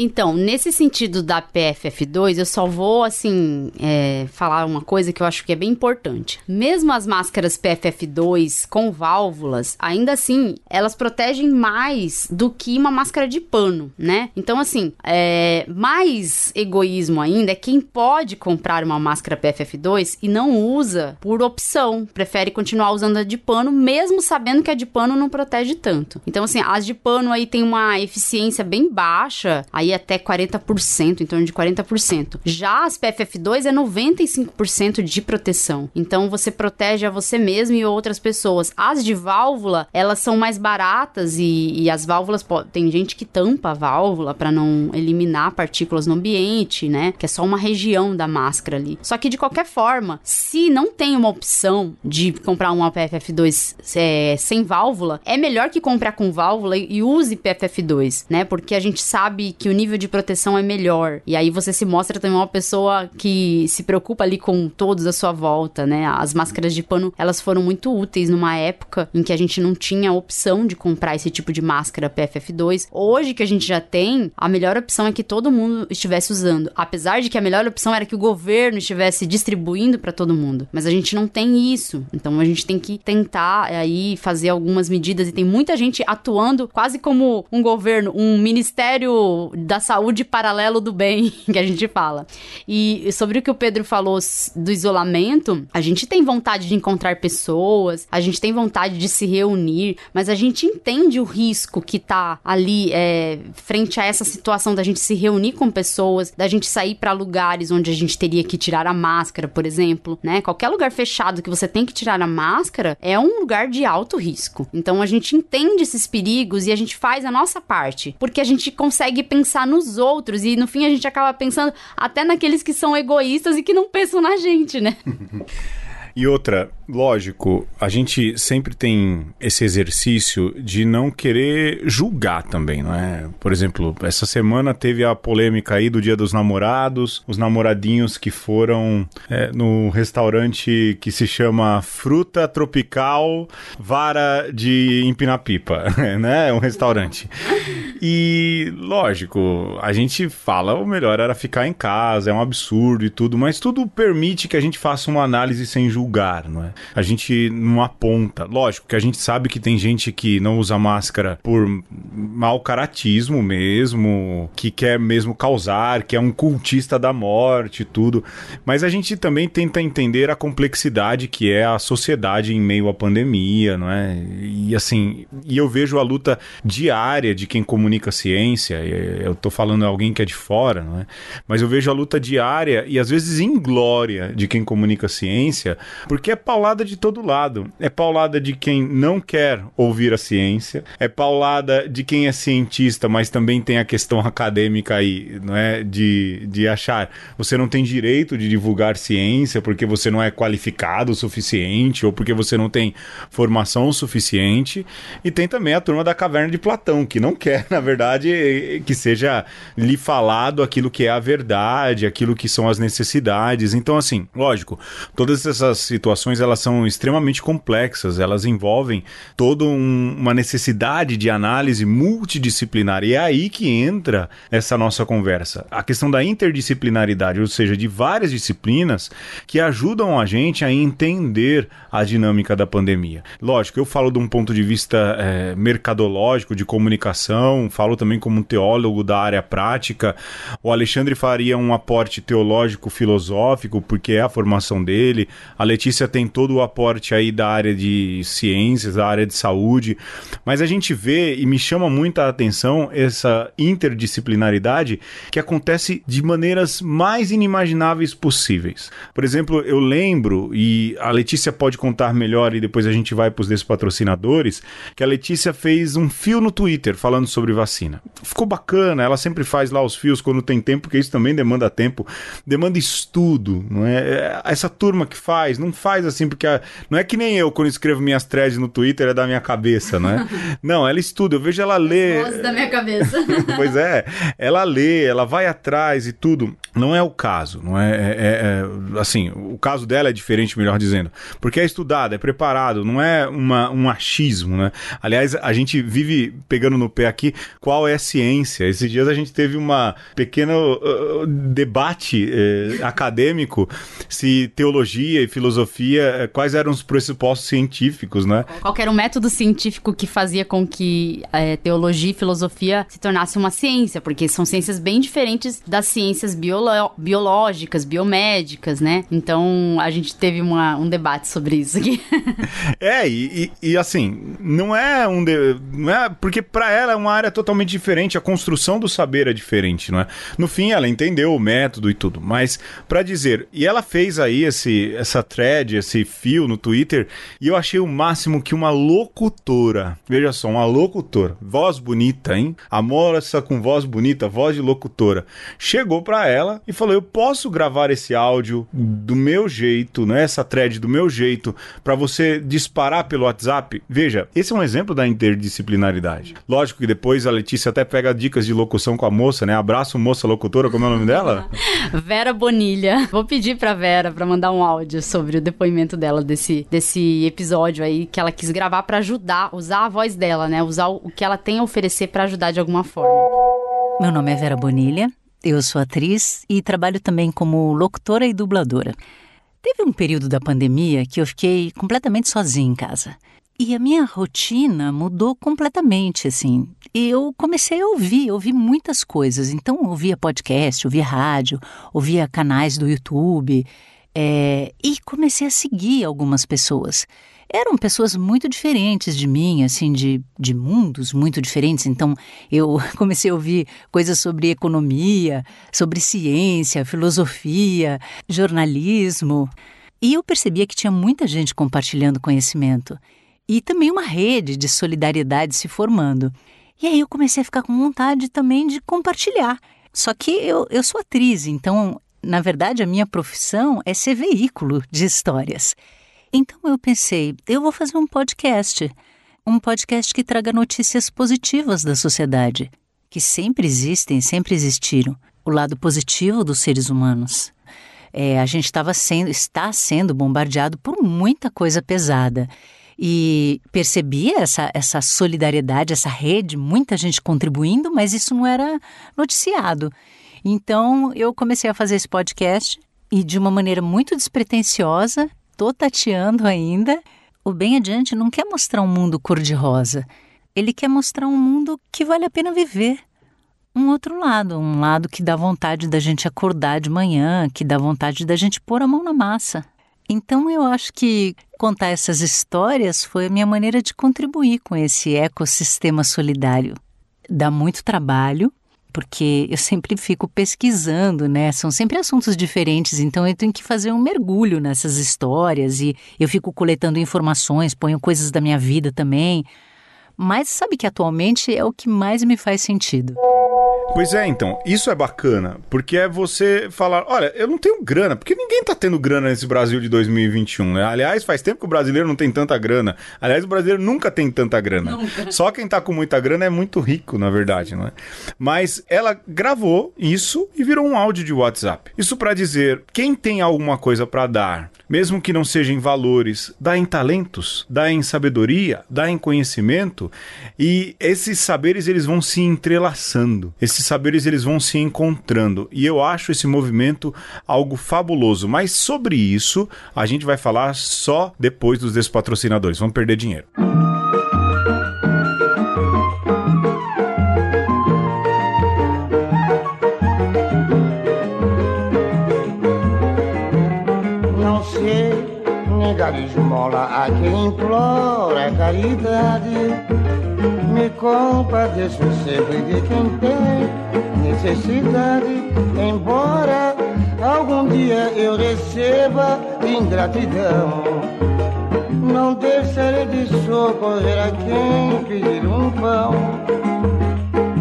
Então, nesse sentido da PFF2, eu só vou, assim, é, falar uma coisa que eu acho que é bem importante. Mesmo as máscaras PFF2 com válvulas, ainda assim, elas protegem mais do que uma máscara de pano, né? Então, assim, é, mais egoísmo ainda é quem pode comprar uma máscara PFF2 e não usa por opção, prefere continuar usando a de pano, mesmo sabendo que a de pano não protege tanto. Então, assim, as de pano aí tem uma eficiência bem baixa, aí até 40%, em torno de 40%. Já as PFF2 é 95% de proteção. Então você protege a você mesmo e outras pessoas. As de válvula, elas são mais baratas e, e as válvulas tem gente que tampa a válvula para não eliminar partículas no ambiente, né? Que é só uma região da máscara ali. Só que de qualquer forma, se não tem uma opção de comprar uma PFF2 é, sem válvula, é melhor que comprar com válvula e use PFF2, né? Porque a gente sabe que o nível de proteção é melhor. E aí você se mostra também uma pessoa que se preocupa ali com todos à sua volta, né? As máscaras de pano, elas foram muito úteis numa época em que a gente não tinha opção de comprar esse tipo de máscara PFF2. Hoje que a gente já tem, a melhor opção é que todo mundo estivesse usando. Apesar de que a melhor opção era que o governo estivesse distribuindo para todo mundo. Mas a gente não tem isso. Então a gente tem que tentar aí fazer algumas medidas e tem muita gente atuando quase como um governo, um ministério da saúde paralelo do bem, (laughs) que a gente fala. E sobre o que o Pedro falou do isolamento, a gente tem vontade de encontrar pessoas, a gente tem vontade de se reunir, mas a gente entende o risco que tá ali é, frente a essa situação da gente se reunir com pessoas, da gente sair para lugares onde a gente teria que tirar a máscara, por exemplo, né? Qualquer lugar fechado que você tem que tirar a máscara é um lugar de alto risco. Então a gente entende esses perigos e a gente faz a nossa parte, porque a gente consegue pensar pensar nos outros e no fim a gente acaba pensando até naqueles que são egoístas e que não pensam na gente, né? (laughs) E outra, lógico, a gente sempre tem esse exercício de não querer julgar também, não é? Por exemplo, essa semana teve a polêmica aí do Dia dos Namorados, os namoradinhos que foram é, no restaurante que se chama Fruta Tropical Vara de Empinar Pipa, (laughs) né? É um restaurante. E, lógico, a gente fala o melhor era ficar em casa, é um absurdo e tudo, mas tudo permite que a gente faça uma análise sem julgar divulgar, não é? A gente não aponta. Lógico que a gente sabe que tem gente que não usa máscara por mau caratismo mesmo, que quer mesmo causar, que é um cultista da morte e tudo. Mas a gente também tenta entender a complexidade que é a sociedade em meio à pandemia, não é? E assim, e eu vejo a luta diária de quem comunica ciência, eu tô falando alguém que é de fora, não é? Mas eu vejo a luta diária e às vezes inglória de quem comunica ciência, porque é paulada de todo lado. É paulada de quem não quer ouvir a ciência, é paulada de quem é cientista, mas também tem a questão acadêmica aí, não é? De, de achar você não tem direito de divulgar ciência porque você não é qualificado o suficiente ou porque você não tem formação suficiente. E tem também a turma da caverna de Platão, que não quer, (laughs) na verdade, que seja lhe falado aquilo que é a verdade, aquilo que são as necessidades. Então, assim, lógico, todas essas situações elas são extremamente complexas, elas envolvem toda um, uma necessidade de análise multidisciplinar. E é aí que entra essa nossa conversa. A questão da interdisciplinaridade, ou seja, de várias disciplinas que ajudam a gente a entender a dinâmica da pandemia. Lógico, eu falo de um ponto de vista é, mercadológico, de comunicação, falo também como um teólogo da área prática. O Alexandre faria um aporte teológico, filosófico, porque é a formação dele. A Letícia tem todo o aporte aí da área de ciências, da área de saúde. Mas a gente vê e me chama muita atenção essa interdisciplinaridade que acontece de maneiras mais inimagináveis possíveis. Por exemplo, eu lembro, e a Letícia pode contar melhor e depois a gente vai para os despatrocinadores, que a Letícia fez um fio no Twitter falando sobre vacina. Ficou bacana, ela sempre faz lá os fios quando tem tempo, porque isso também demanda tempo, demanda estudo, não é? é essa turma que faz, não faz assim, porque a... não é que nem eu quando escrevo minhas threads no Twitter é da minha cabeça, não é? (laughs) não, ela estuda, eu vejo ela ler. Voz da minha cabeça. (laughs) pois é, ela lê, ela vai atrás e tudo. Não é o caso, não é, é, é, é assim, o caso dela é diferente, melhor dizendo, porque é estudado, é preparado, não é uma, um achismo, né? Aliás, a gente vive pegando no pé aqui qual é a ciência. Esses dias a gente teve uma pequeno uh, debate uh, acadêmico se teologia e filosofia, uh, quais eram os pressupostos científicos, né? Qual era o método científico que fazia com que eh, teologia e filosofia se tornasse uma ciência, porque são ciências bem diferentes das ciências biolo biológicas, biomédicas, né? Então a gente teve uma, um debate sobre isso aqui. (laughs) é, e, e, e, assim, não é um. De, não é, porque para ela é uma área totalmente diferente, a construção do saber é diferente, não é? No fim, ela entendeu o método e tudo, mas para dizer, e ela fez aí esse, essa thread, esse fio no Twitter, e eu achei o máximo que uma locutora, veja só, uma locutora, voz bonita, hein? A moça com voz bonita, voz de locutora, chegou para ela e falou: Eu posso gravar esse áudio do meu jeito, né? Essa thread do meu jeito, para você disparar pelo WhatsApp? Veja, esse é um exemplo da interdisciplinaridade. Lógico que depois a Letícia até pega dicas de locução com a moça, né? Abraço, moça locutora, como é o nome dela? (laughs) Vera Bonilha. Vou pedir pra Vera para mandar um áudio sobre o depoimento dela desse, desse episódio aí que ela quis gravar para ajudar, usar a voz dela, né? Usar o que ela tem a oferecer para ajudar de alguma forma. Meu nome é Vera Bonilha, eu sou atriz e trabalho também como locutora e dubladora. Teve um período da pandemia que eu fiquei completamente sozinha em casa. E a minha rotina mudou completamente, assim. Eu comecei a ouvir, ouvir muitas coisas. Então, ouvia podcast, ouvia rádio, ouvia canais do YouTube. É, e comecei a seguir algumas pessoas eram pessoas muito diferentes de mim, assim, de, de mundos muito diferentes. Então, eu (laughs) comecei a ouvir coisas sobre economia, sobre ciência, filosofia, jornalismo. E eu percebia que tinha muita gente compartilhando conhecimento e também uma rede de solidariedade se formando. E aí eu comecei a ficar com vontade também de compartilhar. Só que eu, eu sou atriz, então, na verdade, a minha profissão é ser veículo de histórias. Então eu pensei, eu vou fazer um podcast. Um podcast que traga notícias positivas da sociedade, que sempre existem, sempre existiram. O lado positivo dos seres humanos. É, a gente estava sendo, está sendo bombardeado por muita coisa pesada. E percebia essa, essa solidariedade, essa rede, muita gente contribuindo, mas isso não era noticiado. Então eu comecei a fazer esse podcast e de uma maneira muito despretensiosa tô tateando ainda. O Bem Adiante não quer mostrar um mundo cor-de-rosa. Ele quer mostrar um mundo que vale a pena viver. Um outro lado, um lado que dá vontade da gente acordar de manhã, que dá vontade da gente pôr a mão na massa. Então eu acho que contar essas histórias foi a minha maneira de contribuir com esse ecossistema solidário. Dá muito trabalho, porque eu sempre fico pesquisando, né? São sempre assuntos diferentes, então eu tenho que fazer um mergulho nessas histórias e eu fico coletando informações, ponho coisas da minha vida também. Mas sabe que atualmente é o que mais me faz sentido. Pois é, então, isso é bacana, porque é você falar, olha, eu não tenho grana, porque ninguém tá tendo grana nesse Brasil de 2021, né? Aliás, faz tempo que o brasileiro não tem tanta grana. Aliás, o brasileiro nunca tem tanta grana. Nunca. Só quem tá com muita grana é muito rico, na verdade, não é? Mas ela gravou isso e virou um áudio de WhatsApp. Isso para dizer, quem tem alguma coisa para dar, mesmo que não seja em valores, dá em talentos, dá em sabedoria, dá em conhecimento, e esses saberes eles vão se entrelaçando. Esses saberes eles vão se encontrando e eu acho esse movimento algo fabuloso. Mas sobre isso a gente vai falar só depois dos despatrocinadores. Vamos perder dinheiro. Negar esmola a quem implora caridade me compadeço sempre de quem tem necessidade, embora algum dia eu receba ingratidão. Não deixarei de socorrer a quem pedir um pão.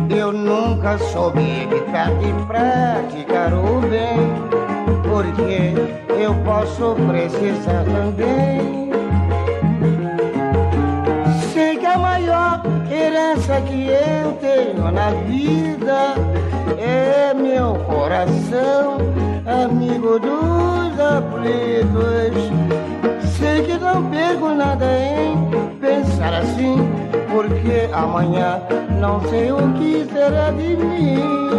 Eu nunca soube evitar de praticar o bem, porque eu posso precisar também. herança que eu tenho na vida é meu coração, amigo dos aflitos. Sei que não perco nada em pensar assim, porque amanhã não sei o que será de mim.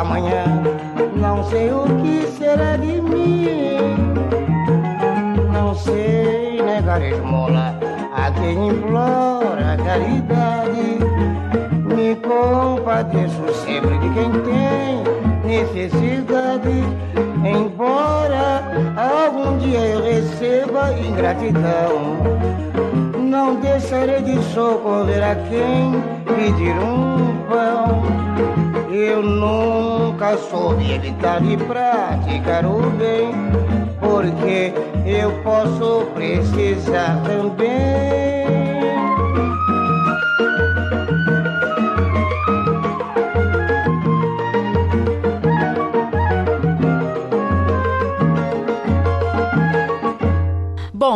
Amanhã não sei o que será de mim. Não sei negar esmola a quem implora caridade. Me compadeço sempre de quem tem necessidade. Embora algum dia eu receba ingratidão, não deixarei de socorrer a quem pedir um pão. Eu nunca soube evitar de praticar o bem, porque eu posso precisar também.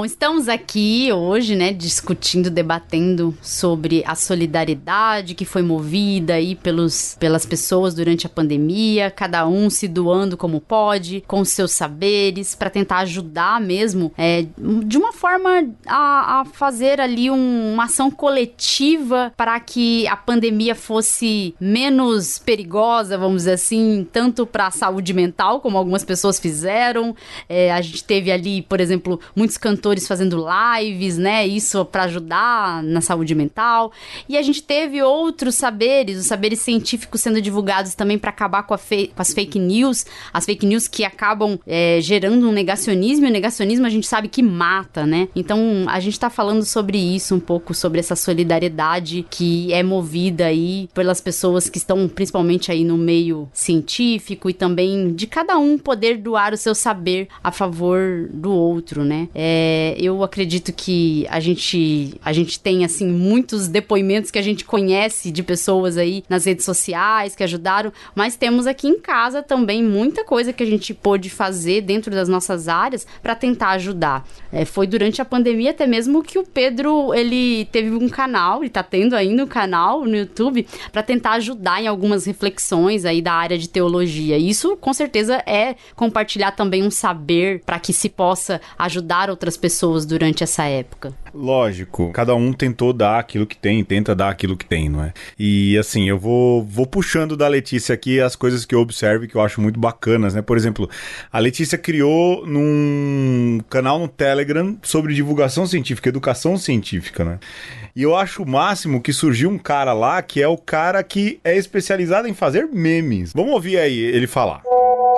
Estamos aqui hoje, né, discutindo, debatendo sobre a solidariedade que foi movida aí pelos, pelas pessoas durante a pandemia, cada um se doando como pode, com seus saberes, para tentar ajudar mesmo, é, de uma forma a, a fazer ali um, uma ação coletiva para que a pandemia fosse menos perigosa, vamos dizer assim, tanto para a saúde mental, como algumas pessoas fizeram. É, a gente teve ali, por exemplo, muitos cantores fazendo lives, né? Isso para ajudar na saúde mental. E a gente teve outros saberes, os saberes científicos sendo divulgados também para acabar com, com, as fake news, as fake news que acabam é, gerando um negacionismo, e o negacionismo a gente sabe que mata, né? Então a gente tá falando sobre isso um pouco, sobre essa solidariedade que é movida aí pelas pessoas que estão principalmente aí no meio científico e também de cada um poder doar o seu saber a favor do outro, né? É, eu acredito que a gente a gente tem assim muitos depoimentos que a gente conhece de pessoas aí nas redes sociais que ajudaram, mas temos aqui em casa também muita coisa que a gente pôde fazer dentro das nossas áreas para tentar ajudar. É, foi durante a pandemia até mesmo que o Pedro ele teve um canal, e tá tendo ainda um canal no YouTube para tentar ajudar em algumas reflexões aí da área de teologia. Isso com certeza é compartilhar também um saber para que se possa ajudar outras pessoas durante essa época. Lógico, cada um tentou dar aquilo que tem, tenta dar aquilo que tem, não é? E assim, eu vou, vou puxando da Letícia aqui as coisas que eu observo que eu acho muito bacanas, né? Por exemplo, a Letícia criou num canal no Telegram sobre divulgação científica, educação científica, né? E eu acho o máximo que surgiu um cara lá que é o cara que é especializado em fazer memes. Vamos ouvir aí ele falar.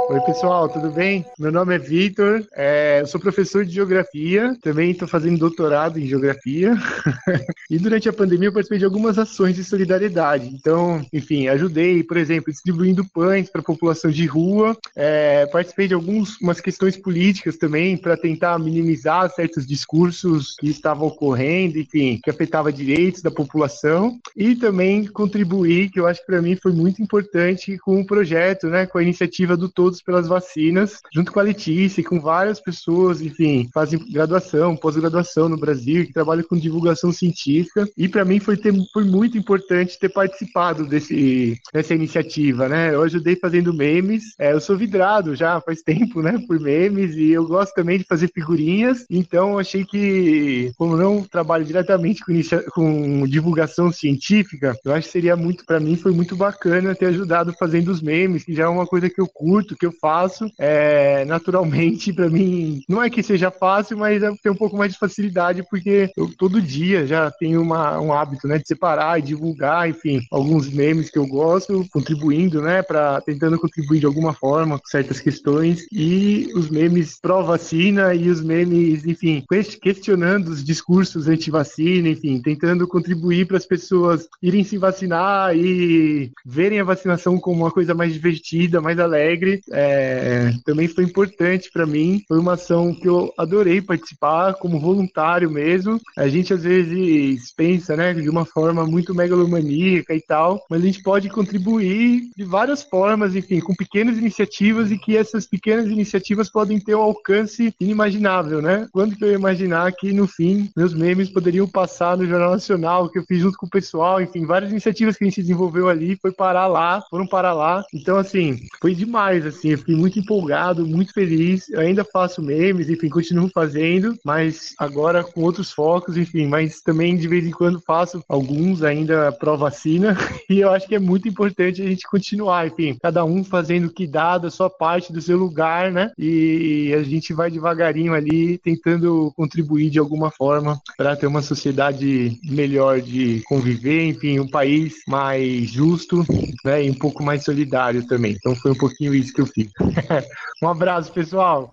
Oi, pessoal, tudo bem? Meu nome é Vitor, é, eu sou professor de geografia, também estou fazendo doutorado em geografia. (laughs) e durante a pandemia eu participei de algumas ações de solidariedade. Então, enfim, ajudei, por exemplo, distribuindo pães para a população de rua, é, participei de algumas questões políticas também para tentar minimizar certos discursos que estavam ocorrendo, enfim, que afetavam direitos da população. E também contribuí, que eu acho que para mim foi muito importante, com o projeto, né, com a iniciativa do Todos pelas Vacinas, junto com a Letícia e com várias pessoas, enfim, fazem graduação, pós-graduação no Brasil, que trabalham com divulgação científica. E para mim foi, ter, foi muito importante ter participado desse, dessa iniciativa, né? Eu ajudei fazendo memes, é, eu sou vidrado já faz tempo, né, por memes, e eu gosto também de fazer figurinhas, então achei que, como não trabalho diretamente com, com divulgação científica, eu acho que seria muito, para mim, foi muito bacana ter ajudado fazendo os memes, que já é uma coisa que eu curto, que eu faço. É, naturalmente, para mim, não é que seja fácil, mas eu tenho um pouco mais de facilidade, porque eu todo dia já tenho uma, um hábito, né, de separar e divulgar, enfim, alguns memes que eu gosto, contribuindo, né, para tentando contribuir de alguma forma com certas questões, e os memes pró-vacina e os memes, enfim, questionando os discursos anti-vacina, enfim, tentando contribuir para as pessoas irem se vacinar e verem a vacinação como uma coisa mais divertida, mais alegre, é, também foi importante para mim. Foi uma ação que eu adorei participar como voluntário mesmo. A gente às vezes pensa, né, de uma forma muito megalomaníaca e tal, mas a gente pode contribuir de várias formas, enfim, com pequenas iniciativas e que essas pequenas iniciativas podem ter um alcance inimaginável, né? Quando que eu ia imaginar que no fim meus memes poderiam passar no Jornal Nacional, que eu fiz junto com o pessoal, enfim, várias iniciativas que a gente desenvolveu ali foi parar lá, foram parar lá. Então, assim, foi demais, assim, eu fiquei muito empolgado, muito feliz. Eu ainda faço memes, enfim, continuo fazendo, mas agora com outros focos, enfim, mas também de vez em quando faço alguns ainda pró-vacina, (laughs) e eu acho que é muito importante a gente continuar, enfim, cada um fazendo o que dá da sua parte, do seu lugar, né? E a gente vai devagarinho ali tentando contribuir de alguma forma para ter uma sociedade melhor de conviver, enfim, um país mais justo, né, e um pouco mais solidário também. Então foi um pouquinho isso que eu. (laughs) um abraço, pessoal.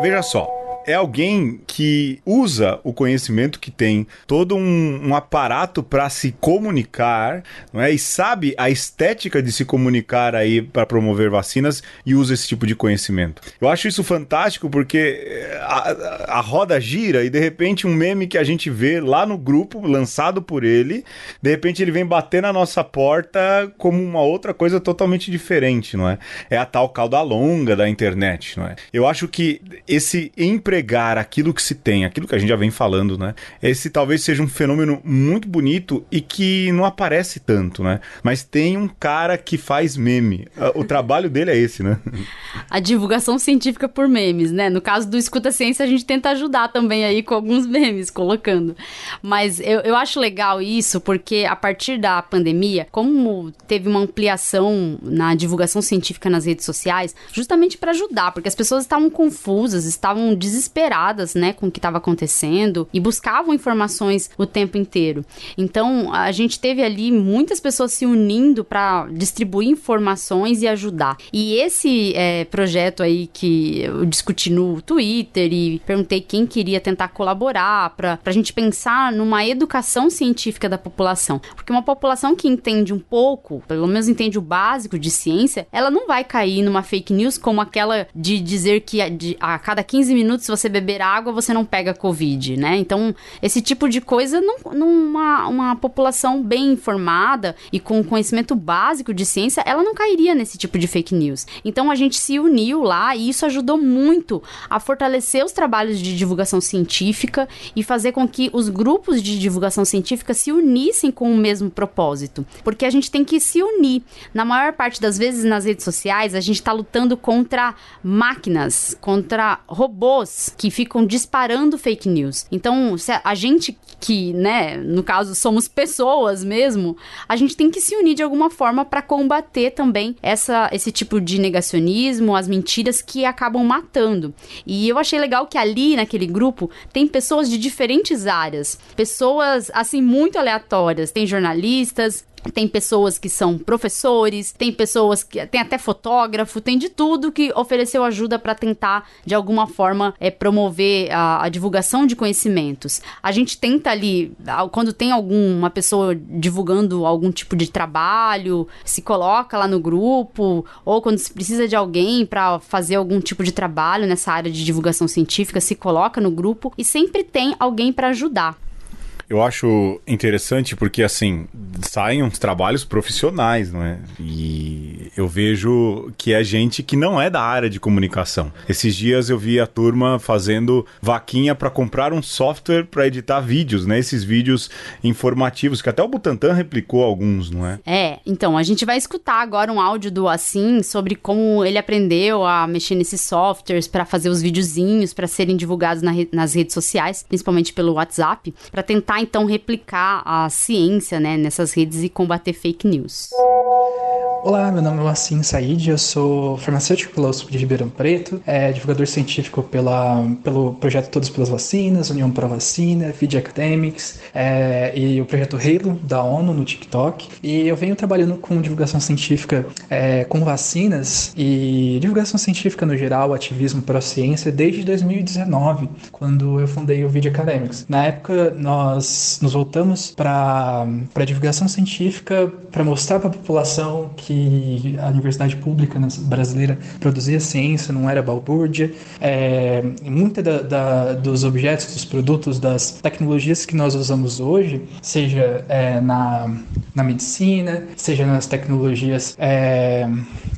Veja só, é alguém que usa o conhecimento que tem, todo um, um aparato para se comunicar, não é? E sabe a estética de se comunicar aí para promover vacinas e usa esse tipo de conhecimento. Eu acho isso fantástico porque eh, a, a roda gira e de repente um meme que a gente vê lá no grupo, lançado por ele, de repente ele vem bater na nossa porta como uma outra coisa totalmente diferente, não é? É a tal cauda longa da internet, não é? Eu acho que esse empre empregar aquilo que se tem, aquilo que a gente já vem falando, né? Esse talvez seja um fenômeno muito bonito e que não aparece tanto, né? Mas tem um cara que faz meme. O trabalho dele é esse, né? A divulgação científica por memes, né? No caso do Escuta Ciência, a gente tenta ajudar também aí com alguns memes, colocando. Mas eu, eu acho legal isso, porque a partir da pandemia, como teve uma ampliação na divulgação científica nas redes sociais, justamente para ajudar, porque as pessoas estavam confusas, estavam desesperadas desesperadas, né, com o que estava acontecendo e buscavam informações o tempo inteiro. Então, a gente teve ali muitas pessoas se unindo para distribuir informações e ajudar. E esse é, projeto aí que eu discuti no Twitter e perguntei quem queria tentar colaborar para a gente pensar numa educação científica da população. Porque uma população que entende um pouco, pelo menos entende o básico de ciência, ela não vai cair numa fake news como aquela de dizer que a, de, a cada 15 minutos você beber água você não pega Covid, né? Então, esse tipo de coisa, num, numa uma população bem informada e com conhecimento básico de ciência, ela não cairia nesse tipo de fake news. Então, a gente se uniu lá e isso ajudou muito a fortalecer os trabalhos de divulgação científica e fazer com que os grupos de divulgação científica se unissem com o mesmo propósito. Porque a gente tem que se unir. Na maior parte das vezes nas redes sociais, a gente está lutando contra máquinas, contra robôs que ficam disparando fake news. Então, a gente que, né, no caso somos pessoas mesmo, a gente tem que se unir de alguma forma para combater também essa, esse tipo de negacionismo, as mentiras que acabam matando. E eu achei legal que ali naquele grupo tem pessoas de diferentes áreas, pessoas assim muito aleatórias, tem jornalistas, tem pessoas que são professores, tem pessoas que tem até fotógrafo, tem de tudo que ofereceu ajuda para tentar de alguma forma é, promover a, a, divulgação de conhecimentos. A gente tenta ali quando tem alguma pessoa divulgando algum tipo de trabalho, se coloca lá no grupo ou quando se precisa de alguém para fazer algum tipo de trabalho nessa área de divulgação científica, se coloca no grupo e sempre tem alguém para ajudar. Eu acho interessante porque, assim, saem uns trabalhos profissionais, não é? E eu vejo que é gente que não é da área de comunicação. Esses dias eu vi a turma fazendo vaquinha para comprar um software para editar vídeos, né? Esses vídeos informativos, que até o Butantan replicou alguns, não é? É, então, a gente vai escutar agora um áudio do Assim sobre como ele aprendeu a mexer nesses softwares para fazer os videozinhos, para serem divulgados na re nas redes sociais, principalmente pelo WhatsApp, para tentar então replicar a ciência né, nessas redes e combater fake news. Olá, meu nome é Wassim Said, eu sou farmacêutico pela USP de Ribeirão Preto, é divulgador científico pela, pelo projeto Todos pelas Vacinas, União Pro Vacina, Feed Academics é, e o projeto Halo da ONU no TikTok. E eu venho trabalhando com divulgação científica é, com vacinas e divulgação científica no geral, ativismo para a ciência, desde 2019, quando eu fundei o Feed Academics. Na época, nós nos voltamos para a divulgação científica para mostrar para a população que a universidade pública brasileira produzia ciência, não era balbúrdia. É, Muitos dos objetos, dos produtos, das tecnologias que nós usamos hoje, seja é, na, na medicina, seja nas tecnologias é,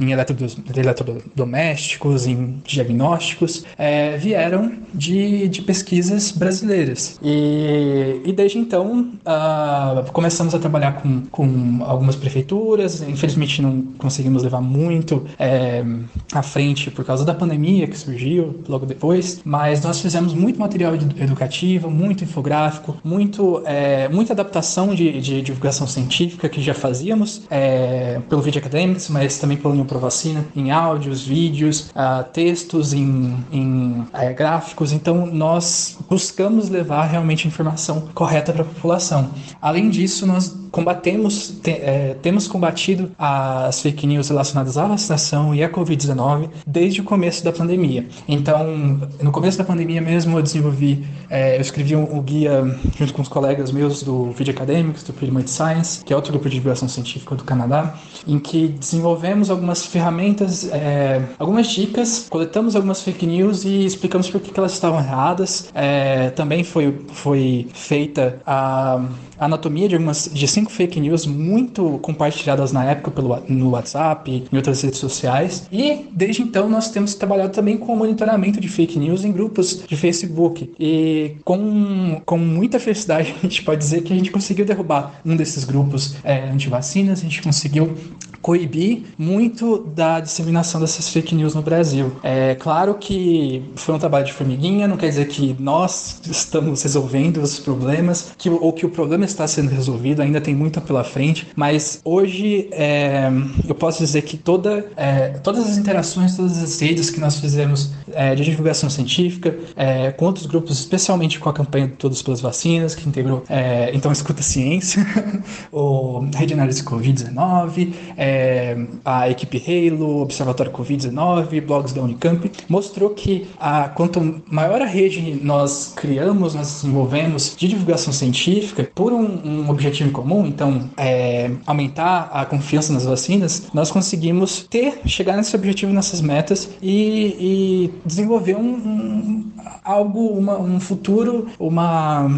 em eletrodomésticos, em diagnósticos, é, vieram de, de pesquisas brasileiras. E, e desde então uh, começamos a trabalhar com, com algumas prefeituras, infelizmente não conseguimos levar muito é, à frente por causa da pandemia que surgiu logo depois, mas nós fizemos muito material educativo, muito infográfico, muito, é, muita adaptação de, de, divulgação científica que já fazíamos é, pelo Vídeo Academics, mas também pelo União Pro Vacina, em áudios, vídeos, uh, textos, em, em é, gráficos. Então, nós buscamos levar realmente informação correta para a população. Além disso, nós combatemos, te, é, temos combatido as fake news relacionadas à vacinação e à Covid-19 desde o começo da pandemia. Então, no começo da pandemia mesmo, eu desenvolvi, é, eu escrevi um, um, guia junto com os colegas meus do Video Academics, do Pretty Science, que é outro grupo de divulgação científica do Canadá, em que desenvolvemos algumas ferramentas, é, algumas dicas, coletamos algumas fake news e explicamos por que, que elas estavam erradas. É, também foi, foi feita a anatomia de algumas de cinco fake news muito compartilhadas na época pelo, no WhatsApp, em outras redes sociais. E desde então nós temos trabalhado também com o monitoramento de fake news em grupos de Facebook. E com, com muita felicidade (laughs) a gente pode dizer que a gente conseguiu derrubar um desses grupos é, anti-vacinas, a gente conseguiu coibir muito da disseminação dessas fake news no Brasil. É claro que foi um trabalho de formiguinha, não quer dizer que nós estamos resolvendo os problemas, que, ou que o problema está sendo resolvido, ainda tem muito pela frente, mas hoje é, eu posso dizer que toda, é, todas as interações, todas as redes que nós fizemos é, de divulgação científica é, com outros grupos, especialmente com a campanha de Todos pelas Vacinas, que integrou é, Então Escuta Ciência, (laughs) o Rede Análise Covid-19, é, a equipe Halo, Observatório Covid-19, blogs da Unicamp, mostrou que a, quanto maior a rede nós criamos, nós desenvolvemos de divulgação científica por um, um objetivo em comum, então é, aumentar a confiança nas vacinas, nós conseguimos ter, chegar nesse objetivo, nessas metas e, e desenvolver um, um algo, uma, um futuro, uma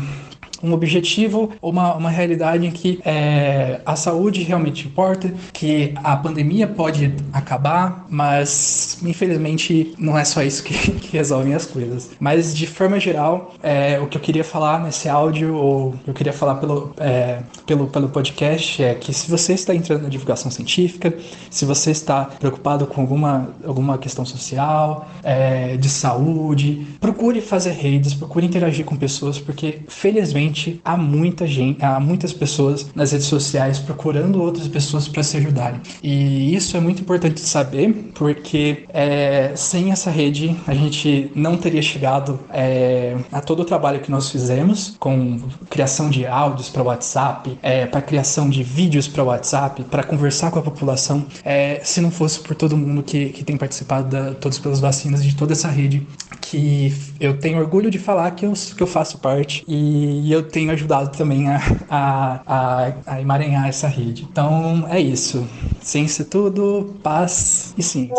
um objetivo, uma, uma realidade em que é, a saúde realmente importa, que a pandemia pode acabar, mas infelizmente não é só isso que, (laughs) que resolvem as coisas. Mas de forma geral, é, o que eu queria falar nesse áudio, ou eu queria falar pelo, é, pelo, pelo podcast, é que se você está entrando na divulgação científica, se você está preocupado com alguma, alguma questão social, é, de saúde, procure fazer redes, procure interagir com pessoas, porque felizmente há muita gente, há muitas pessoas nas redes sociais procurando outras pessoas para se ajudarem. E isso é muito importante saber, porque é, sem essa rede a gente não teria chegado é, a todo o trabalho que nós fizemos com criação de áudios para WhatsApp, é, para criação de vídeos para WhatsApp, para conversar com a população, é, se não fosse por todo mundo que, que tem participado da Todos pelas Vacinas, de toda essa rede que eu tenho orgulho de falar que eu, que eu faço parte e eu tenho ajudado também a, a, a, a emaranhar essa rede. Então é isso. Ciência é tudo, paz e ciência.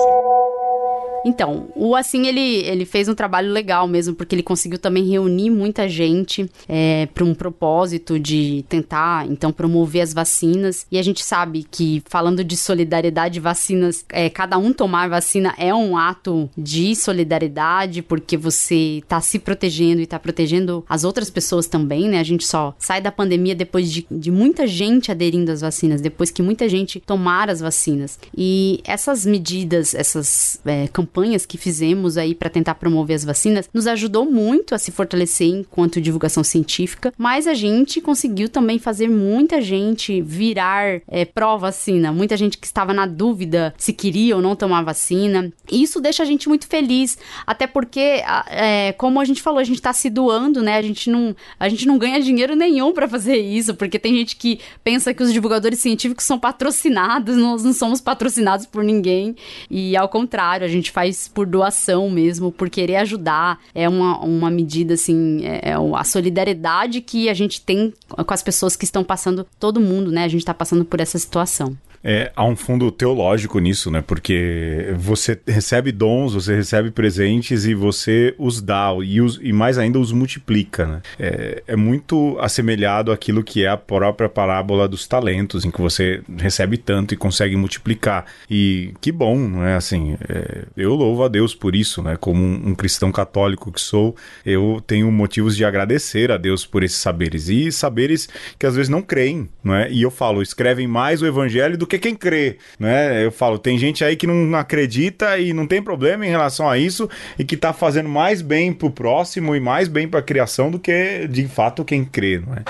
Então, o Assim, ele, ele fez um trabalho legal mesmo, porque ele conseguiu também reunir muita gente é, para um propósito de tentar, então, promover as vacinas. E a gente sabe que, falando de solidariedade, vacinas, é, cada um tomar vacina é um ato de solidariedade, porque você está se protegendo e está protegendo as outras pessoas também, né? A gente só sai da pandemia depois de, de muita gente aderindo às vacinas, depois que muita gente tomar as vacinas. E essas medidas, essas é, campanhas, campanhas que fizemos aí para tentar promover as vacinas nos ajudou muito a se fortalecer enquanto divulgação científica, mas a gente conseguiu também fazer muita gente virar é, pró-vacina, muita gente que estava na dúvida se queria ou não tomar vacina. E isso deixa a gente muito feliz, até porque, é, como a gente falou, a gente está se doando, né? A gente não, a gente não ganha dinheiro nenhum para fazer isso, porque tem gente que pensa que os divulgadores científicos são patrocinados, nós não somos patrocinados por ninguém, e ao contrário, a gente faz faz por doação mesmo, por querer ajudar. É uma, uma medida, assim, é, é a solidariedade que a gente tem com as pessoas que estão passando, todo mundo, né? A gente está passando por essa situação. É, há um fundo teológico nisso, né? Porque você recebe dons, você recebe presentes e você os dá e, os, e mais ainda os multiplica, né? É, é, muito assemelhado àquilo que é a própria parábola dos talentos, em que você recebe tanto e consegue multiplicar. E que bom, não é? Assim, é, eu louvo a Deus por isso, né? Como um, um cristão católico que sou, eu tenho motivos de agradecer a Deus por esses saberes. E saberes que às vezes não creem, não é? E eu falo, escrevem mais o evangelho do que quem crê, né? Eu falo, tem gente aí que não acredita e não tem problema em relação a isso e que tá fazendo mais bem pro próximo e mais bem pra criação do que de fato quem crê, não é?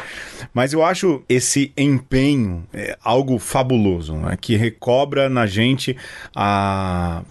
Mas eu acho esse empenho é, algo fabuloso, né? que recobra na gente a,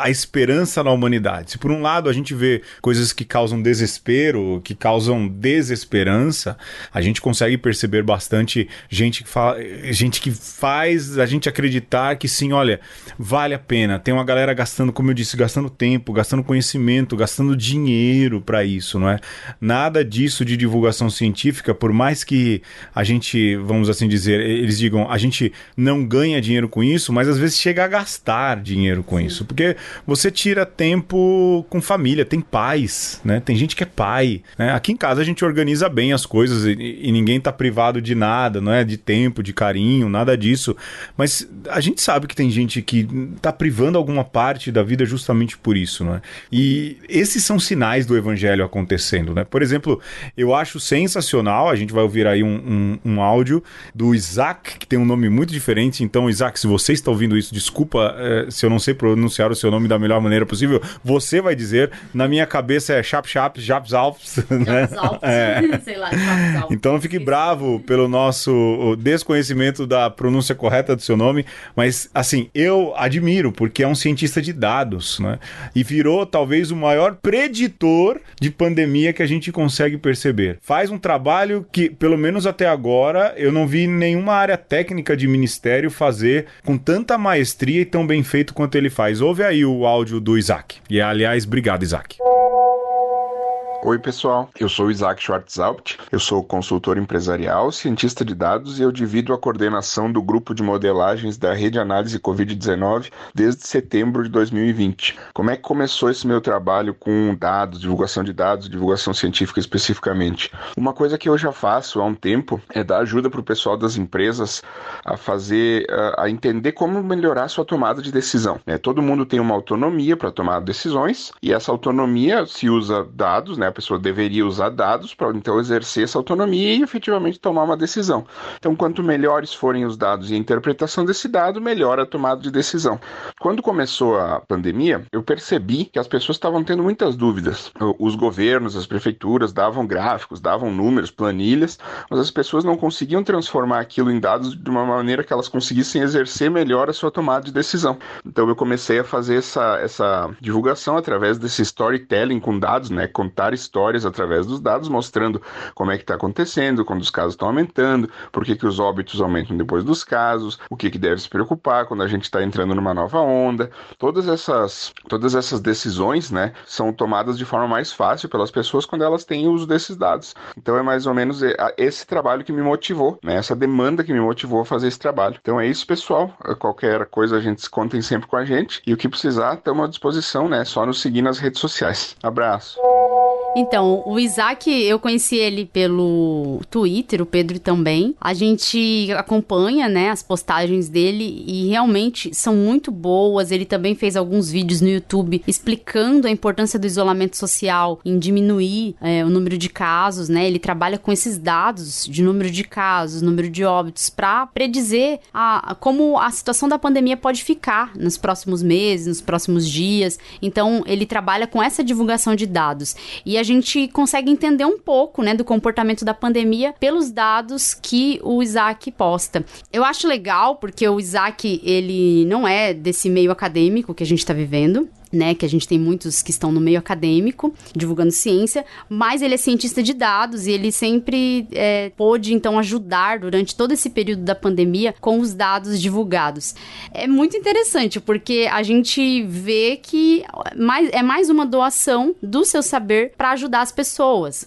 a esperança na humanidade. Se por um lado a gente vê coisas que causam desespero, que causam desesperança, a gente consegue perceber bastante gente que, fala, gente que faz a gente acreditar que sim, olha, vale a pena. Tem uma galera gastando, como eu disse, gastando tempo, gastando conhecimento, gastando dinheiro para isso, não é? Nada disso de divulgação científica, por mais que a gente, vamos assim dizer, eles digam, a gente não ganha dinheiro com isso, mas às vezes chega a gastar dinheiro com sim. isso, porque você tira tempo com família, tem pais, né? Tem gente que é pai, né? Aqui em casa a gente organiza bem as coisas e, e ninguém tá privado de nada, não é? De tempo, de carinho, nada disso. Mas a gente sabe que tem gente que está privando alguma parte da vida justamente por isso, né? E esses são sinais do evangelho acontecendo, né? Por exemplo, eu acho sensacional, a gente vai ouvir aí um, um, um áudio do Isaac, que tem um nome muito diferente. Então, Isaac, se você está ouvindo isso, desculpa eh, se eu não sei pronunciar o seu nome da melhor maneira possível. Você vai dizer, na minha cabeça é Chap Chap, Japs Alps, (laughs) né? É. (laughs) Sei lá, Então não fique bravo pelo nosso desconhecimento da pronúncia correta do seu nome, mas assim, eu admiro, porque é um cientista de dados, né? E virou talvez o maior preditor de pandemia que a gente consegue perceber. Faz um trabalho que, pelo menos até agora, eu não vi nenhuma área técnica de ministério fazer com tanta maestria e tão bem feito quanto ele faz. Ouve aí o áudio do Isaac. E aliás, obrigado, Isaac. Oi, pessoal. Eu sou Isaac Schwartzalpt. Eu sou consultor empresarial, cientista de dados e eu divido a coordenação do grupo de modelagens da Rede Análise Covid-19 desde setembro de 2020. Como é que começou esse meu trabalho com dados, divulgação de dados, divulgação científica especificamente? Uma coisa que eu já faço há um tempo é dar ajuda para o pessoal das empresas a fazer, a entender como melhorar sua tomada de decisão. É, todo mundo tem uma autonomia para tomar decisões e essa autonomia se usa dados, né? Pessoa deveria usar dados para então exercer essa autonomia e efetivamente tomar uma decisão. Então, quanto melhores forem os dados e a interpretação desse dado, melhor a tomada de decisão. Quando começou a pandemia, eu percebi que as pessoas estavam tendo muitas dúvidas. Os governos, as prefeituras davam gráficos, davam números, planilhas, mas as pessoas não conseguiam transformar aquilo em dados de uma maneira que elas conseguissem exercer melhor a sua tomada de decisão. Então, eu comecei a fazer essa, essa divulgação através desse storytelling com dados, né? Contar histórias através dos dados, mostrando como é que está acontecendo, quando os casos estão aumentando, por que, que os óbitos aumentam depois dos casos, o que, que deve se preocupar quando a gente está entrando numa nova onda. Todas essas, todas essas decisões né, são tomadas de forma mais fácil pelas pessoas quando elas têm uso desses dados. Então é mais ou menos esse trabalho que me motivou, né, essa demanda que me motivou a fazer esse trabalho. Então é isso, pessoal. Qualquer coisa a gente contem sempre com a gente. E o que precisar, estamos à disposição, né? Só nos seguir nas redes sociais. Abraço. Então, o Isaac, eu conheci ele pelo Twitter, o Pedro também. A gente acompanha, né, as postagens dele e realmente são muito boas. Ele também fez alguns vídeos no YouTube explicando a importância do isolamento social em diminuir é, o número de casos, né? Ele trabalha com esses dados de número de casos, número de óbitos, para predizer a, como a situação da pandemia pode ficar nos próximos meses, nos próximos dias. Então, ele trabalha com essa divulgação de dados. E a gente consegue entender um pouco, né, do comportamento da pandemia pelos dados que o Isaac posta. Eu acho legal porque o Isaac, ele não é desse meio acadêmico que a gente está vivendo né, que a gente tem muitos que estão no meio acadêmico, divulgando ciência, mas ele é cientista de dados e ele sempre é, pôde, então, ajudar durante todo esse período da pandemia com os dados divulgados. É muito interessante, porque a gente vê que mais, é mais uma doação do seu saber para ajudar as pessoas.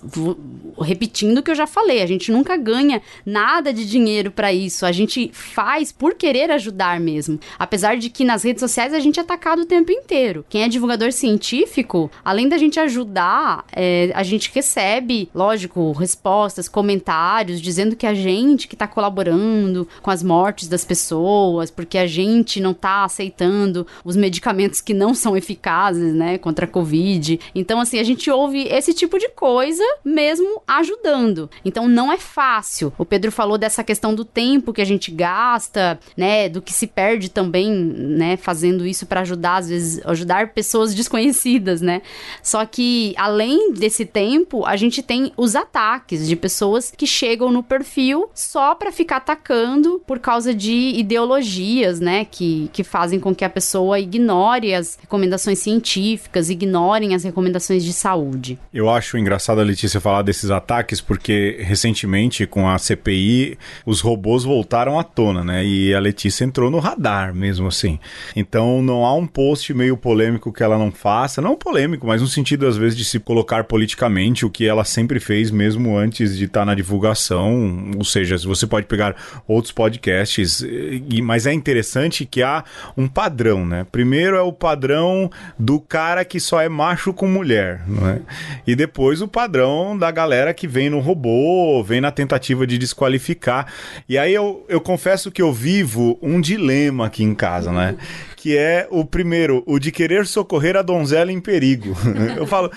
repetindo o que eu já falei, a gente nunca ganha nada de dinheiro para isso, a gente faz por querer ajudar mesmo. Apesar de que nas redes sociais a gente é atacado o tempo inteiro. Quem quem é divulgador científico, além da gente ajudar, é, a gente recebe, lógico, respostas, comentários dizendo que a gente que tá colaborando com as mortes das pessoas, porque a gente não tá aceitando os medicamentos que não são eficazes, né, contra a Covid. Então, assim, a gente ouve esse tipo de coisa mesmo ajudando. Então, não é fácil. O Pedro falou dessa questão do tempo que a gente gasta, né, do que se perde também, né, fazendo isso para ajudar, às vezes, ajudar pessoas desconhecidas, né? Só que além desse tempo, a gente tem os ataques de pessoas que chegam no perfil só para ficar atacando por causa de ideologias, né? Que, que fazem com que a pessoa ignore as recomendações científicas, ignorem as recomendações de saúde. Eu acho engraçado a Letícia falar desses ataques porque recentemente com a CPI os robôs voltaram à tona, né? E a Letícia entrou no radar mesmo assim. Então não há um post meio polêmico polêmico que ela não faça, não polêmico, mas no sentido às vezes de se colocar politicamente, o que ela sempre fez mesmo antes de estar tá na divulgação, ou seja, você pode pegar outros podcasts, e, mas é interessante que há um padrão, né? Primeiro é o padrão do cara que só é macho com mulher, não é? E depois o padrão da galera que vem no robô, vem na tentativa de desqualificar. E aí eu, eu confesso que eu vivo um dilema aqui em casa, né? Que é o primeiro, o de querer socorrer a donzela em perigo. (laughs) eu falo,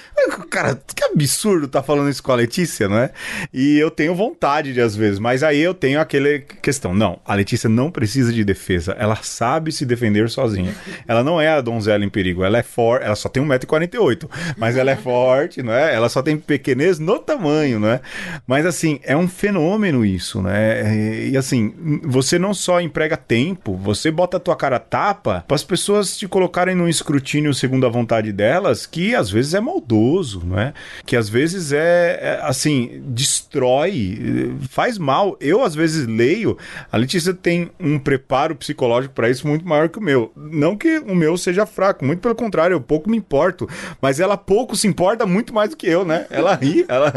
cara, que absurdo tá falando isso com a Letícia, não é? E eu tenho vontade de às vezes, mas aí eu tenho aquele questão, não, a Letícia não precisa de defesa, ela sabe se defender sozinha. Ela não é a donzela em perigo, ela é forte, ela só tem 1,48m, mas ela é forte, não é? Ela só tem pequenez no tamanho, não é? Mas assim, é um fenômeno isso, né? E assim, você não só emprega tempo, você bota a tua cara a tapa as pessoas te colocarem num escrutínio segundo a vontade delas, que às vezes é maldoso, não é? Que às vezes é, é assim, destrói, faz mal. Eu às vezes leio, a Letícia tem um preparo psicológico para isso muito maior que o meu. Não que o meu seja fraco, muito pelo contrário, eu pouco me importo, mas ela pouco se importa muito mais do que eu, né? Ela ri, (laughs) ela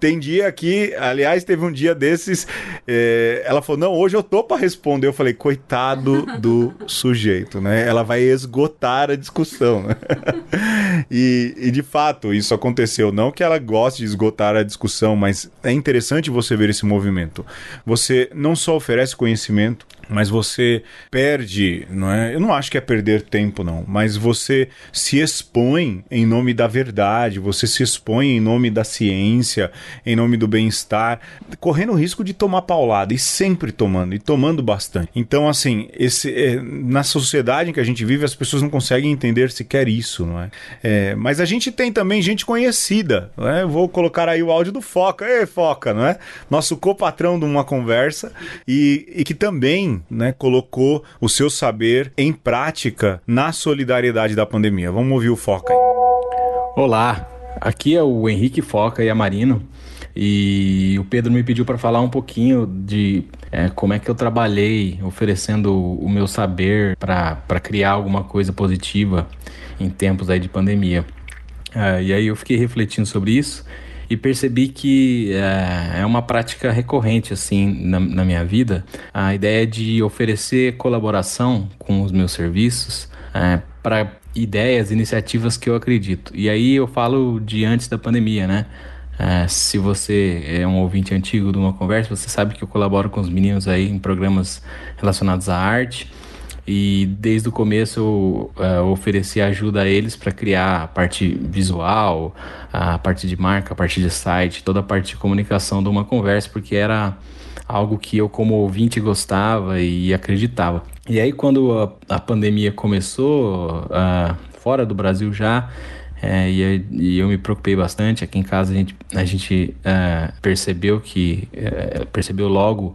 tem dia que, aliás, teve um dia desses, é... ela falou: "Não, hoje eu tô para responder". Eu falei: "Coitado do sujeito, né?" Ela vai esgotar a discussão. Né? (laughs) e, e, de fato, isso aconteceu. Não que ela goste de esgotar a discussão, mas é interessante você ver esse movimento. Você não só oferece conhecimento, mas você perde, não é? Eu não acho que é perder tempo, não, mas você se expõe em nome da verdade, você se expõe em nome da ciência, em nome do bem-estar, correndo o risco de tomar paulada e sempre tomando, e tomando bastante. Então, assim, esse, é, na sociedade em que a gente vive, as pessoas não conseguem entender sequer isso, não é? é mas a gente tem também gente conhecida, não é? vou colocar aí o áudio do Foca, ei Foca, não é? Nosso copatrão de uma conversa e, e que também né, colocou o seu saber em prática na solidariedade da pandemia. Vamos ouvir o Foca aí. Olá, aqui é o Henrique Foca e a Marino. E o Pedro me pediu para falar um pouquinho de é, como é que eu trabalhei oferecendo o meu saber para criar alguma coisa positiva em tempos aí de pandemia. É, e aí eu fiquei refletindo sobre isso e percebi que é, é uma prática recorrente assim na, na, minha vida a ideia de oferecer colaboração com os meus serviços é, para ideias, iniciativas que eu acredito. E aí eu falo de antes da pandemia, né? É, se você é um ouvinte antigo de uma conversa, você sabe que eu colaboro com os meninos aí em programas relacionados à arte. E desde o começo eu uh, ofereci ajuda a eles para criar a parte visual, a parte de marca, a parte de site, toda a parte de comunicação de uma conversa, porque era algo que eu como ouvinte gostava e acreditava. E aí quando a, a pandemia começou, uh, fora do Brasil já, é, e, e, eu me preocupei bastante. Aqui em casa a gente, a gente uh, percebeu que percebeu logo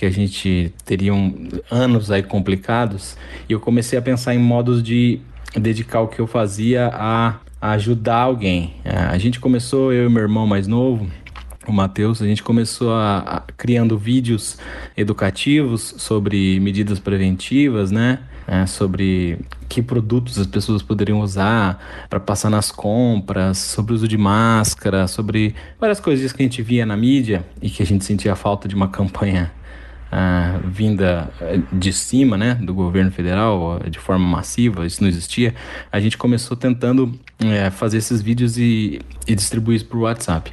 que a gente teria um, anos aí complicados e eu comecei a pensar em modos de dedicar o que eu fazia a, a ajudar alguém. É, a gente começou, eu e meu irmão mais novo, o Matheus, a gente começou a, a, criando vídeos educativos sobre medidas preventivas, né? É, sobre que produtos as pessoas poderiam usar para passar nas compras, sobre o uso de máscara, sobre várias coisas que a gente via na mídia e que a gente sentia falta de uma campanha ah, vinda eh, de cima, né, do governo federal, de forma massiva, isso não existia, a gente começou tentando é, fazer esses vídeos e, e distribuir isso por WhatsApp.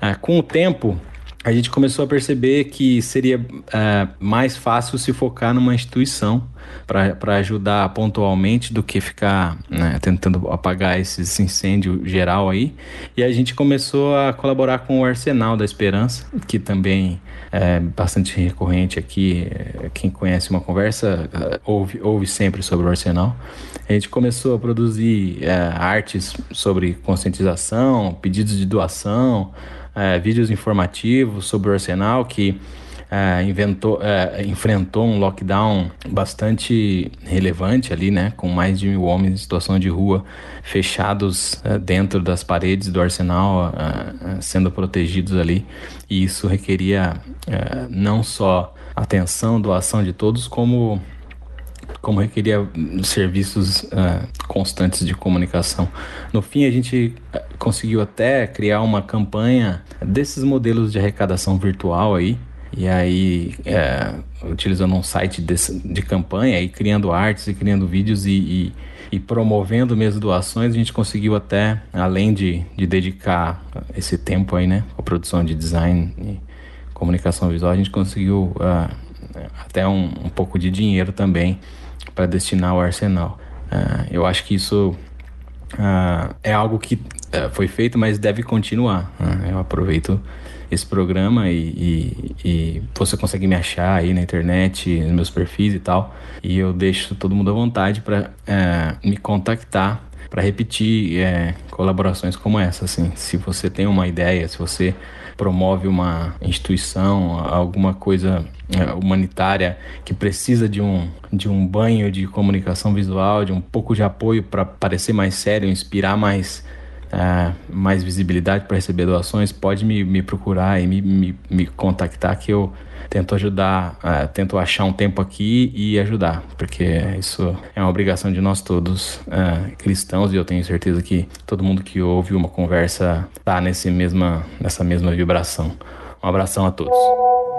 Ah, com o tempo, a gente começou a perceber que seria uh, mais fácil se focar numa instituição para ajudar pontualmente do que ficar né, tentando apagar esse incêndio geral aí. E a gente começou a colaborar com o Arsenal da Esperança, que também é bastante recorrente aqui. Quem conhece uma conversa uh, ouve, ouve sempre sobre o Arsenal. A gente começou a produzir uh, artes sobre conscientização, pedidos de doação é, vídeos informativos sobre o Arsenal que é, inventou, é, enfrentou um lockdown bastante relevante ali, né? Com mais de mil homens em situação de rua fechados é, dentro das paredes do arsenal, é, sendo protegidos ali. E isso requeria não só atenção, doação de todos, como como requeria serviços uh, constantes de comunicação. No fim, a gente uh, conseguiu até criar uma campanha desses modelos de arrecadação virtual aí, e aí uh, utilizando um site de, de campanha e criando artes e criando vídeos e, e, e promovendo mesmo doações, a gente conseguiu até, além de, de dedicar esse tempo aí, né, a produção de design e comunicação visual, a gente conseguiu uh, até um, um, pouco de dinheiro também para destinar ao arsenal. Uh, eu acho que isso uh, é algo que foi feito, mas deve continuar. Né. eu aproveito esse programa e, e, e, você consegue me achar aí na internet, nos meus perfis e tal. E eu deixo todo mundo à vontade para é, me contactar para repetir é, colaborações como essa. Assim, se você tem uma ideia, se você promove uma instituição, alguma coisa é, humanitária que precisa de um, de um banho de comunicação visual, de um pouco de apoio para parecer mais sério, inspirar mais é, mais visibilidade para receber doações, pode me, me procurar e me, me, me contactar que eu tento ajudar, é, tento achar um tempo aqui e ajudar, porque isso é uma obrigação de nós todos é, cristãos e eu tenho certeza que todo mundo que ouve uma conversa está nesse mesma, nessa mesma vibração. Um abração a todos.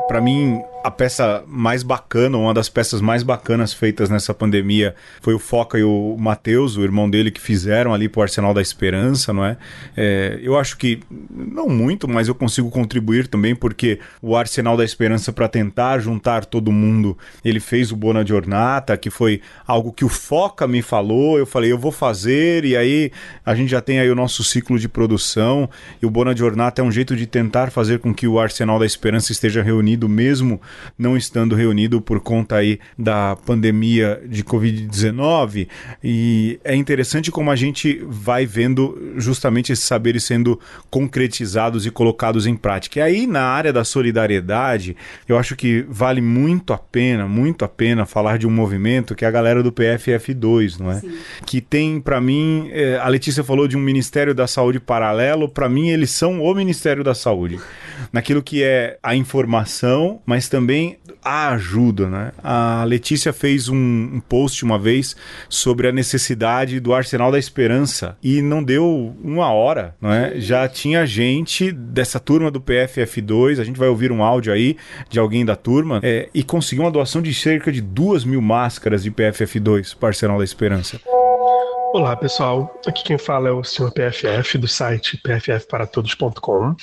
Para mim, a peça mais bacana, uma das peças mais bacanas feitas nessa pandemia foi o Foca e o Matheus, o irmão dele, que fizeram ali pro Arsenal da Esperança, não é? é? Eu acho que, não muito, mas eu consigo contribuir também, porque o Arsenal da Esperança, para tentar juntar todo mundo, ele fez o Bona Giornata, que foi algo que o Foca me falou, eu falei, eu vou fazer, e aí a gente já tem aí o nosso ciclo de produção, e o Bona Giornata é um jeito de tentar fazer com que o Arsenal da Esperança esteja reunido mesmo não estando reunido por conta aí da pandemia de Covid-19. E é interessante como a gente vai vendo justamente esses saberes sendo concretizados e colocados em prática. E aí, na área da solidariedade, eu acho que vale muito a pena, muito a pena falar de um movimento que é a galera do PFF2, não é? Sim. Que tem, para mim, é, a Letícia falou de um Ministério da Saúde paralelo, para mim eles são o Ministério da Saúde. Naquilo que é a informação, mas também a ajuda, né? A Letícia fez um, um, post uma vez sobre a necessidade do Arsenal da Esperança e não deu uma hora, não é? Já tinha gente dessa turma do PFF2, a gente vai ouvir um áudio aí de alguém da turma, é, e conseguiu uma doação de cerca de duas mil máscaras de PFF2 para Arsenal da Esperança. Olá pessoal, aqui quem fala é o Sr. PFF do site pffparatodos.com.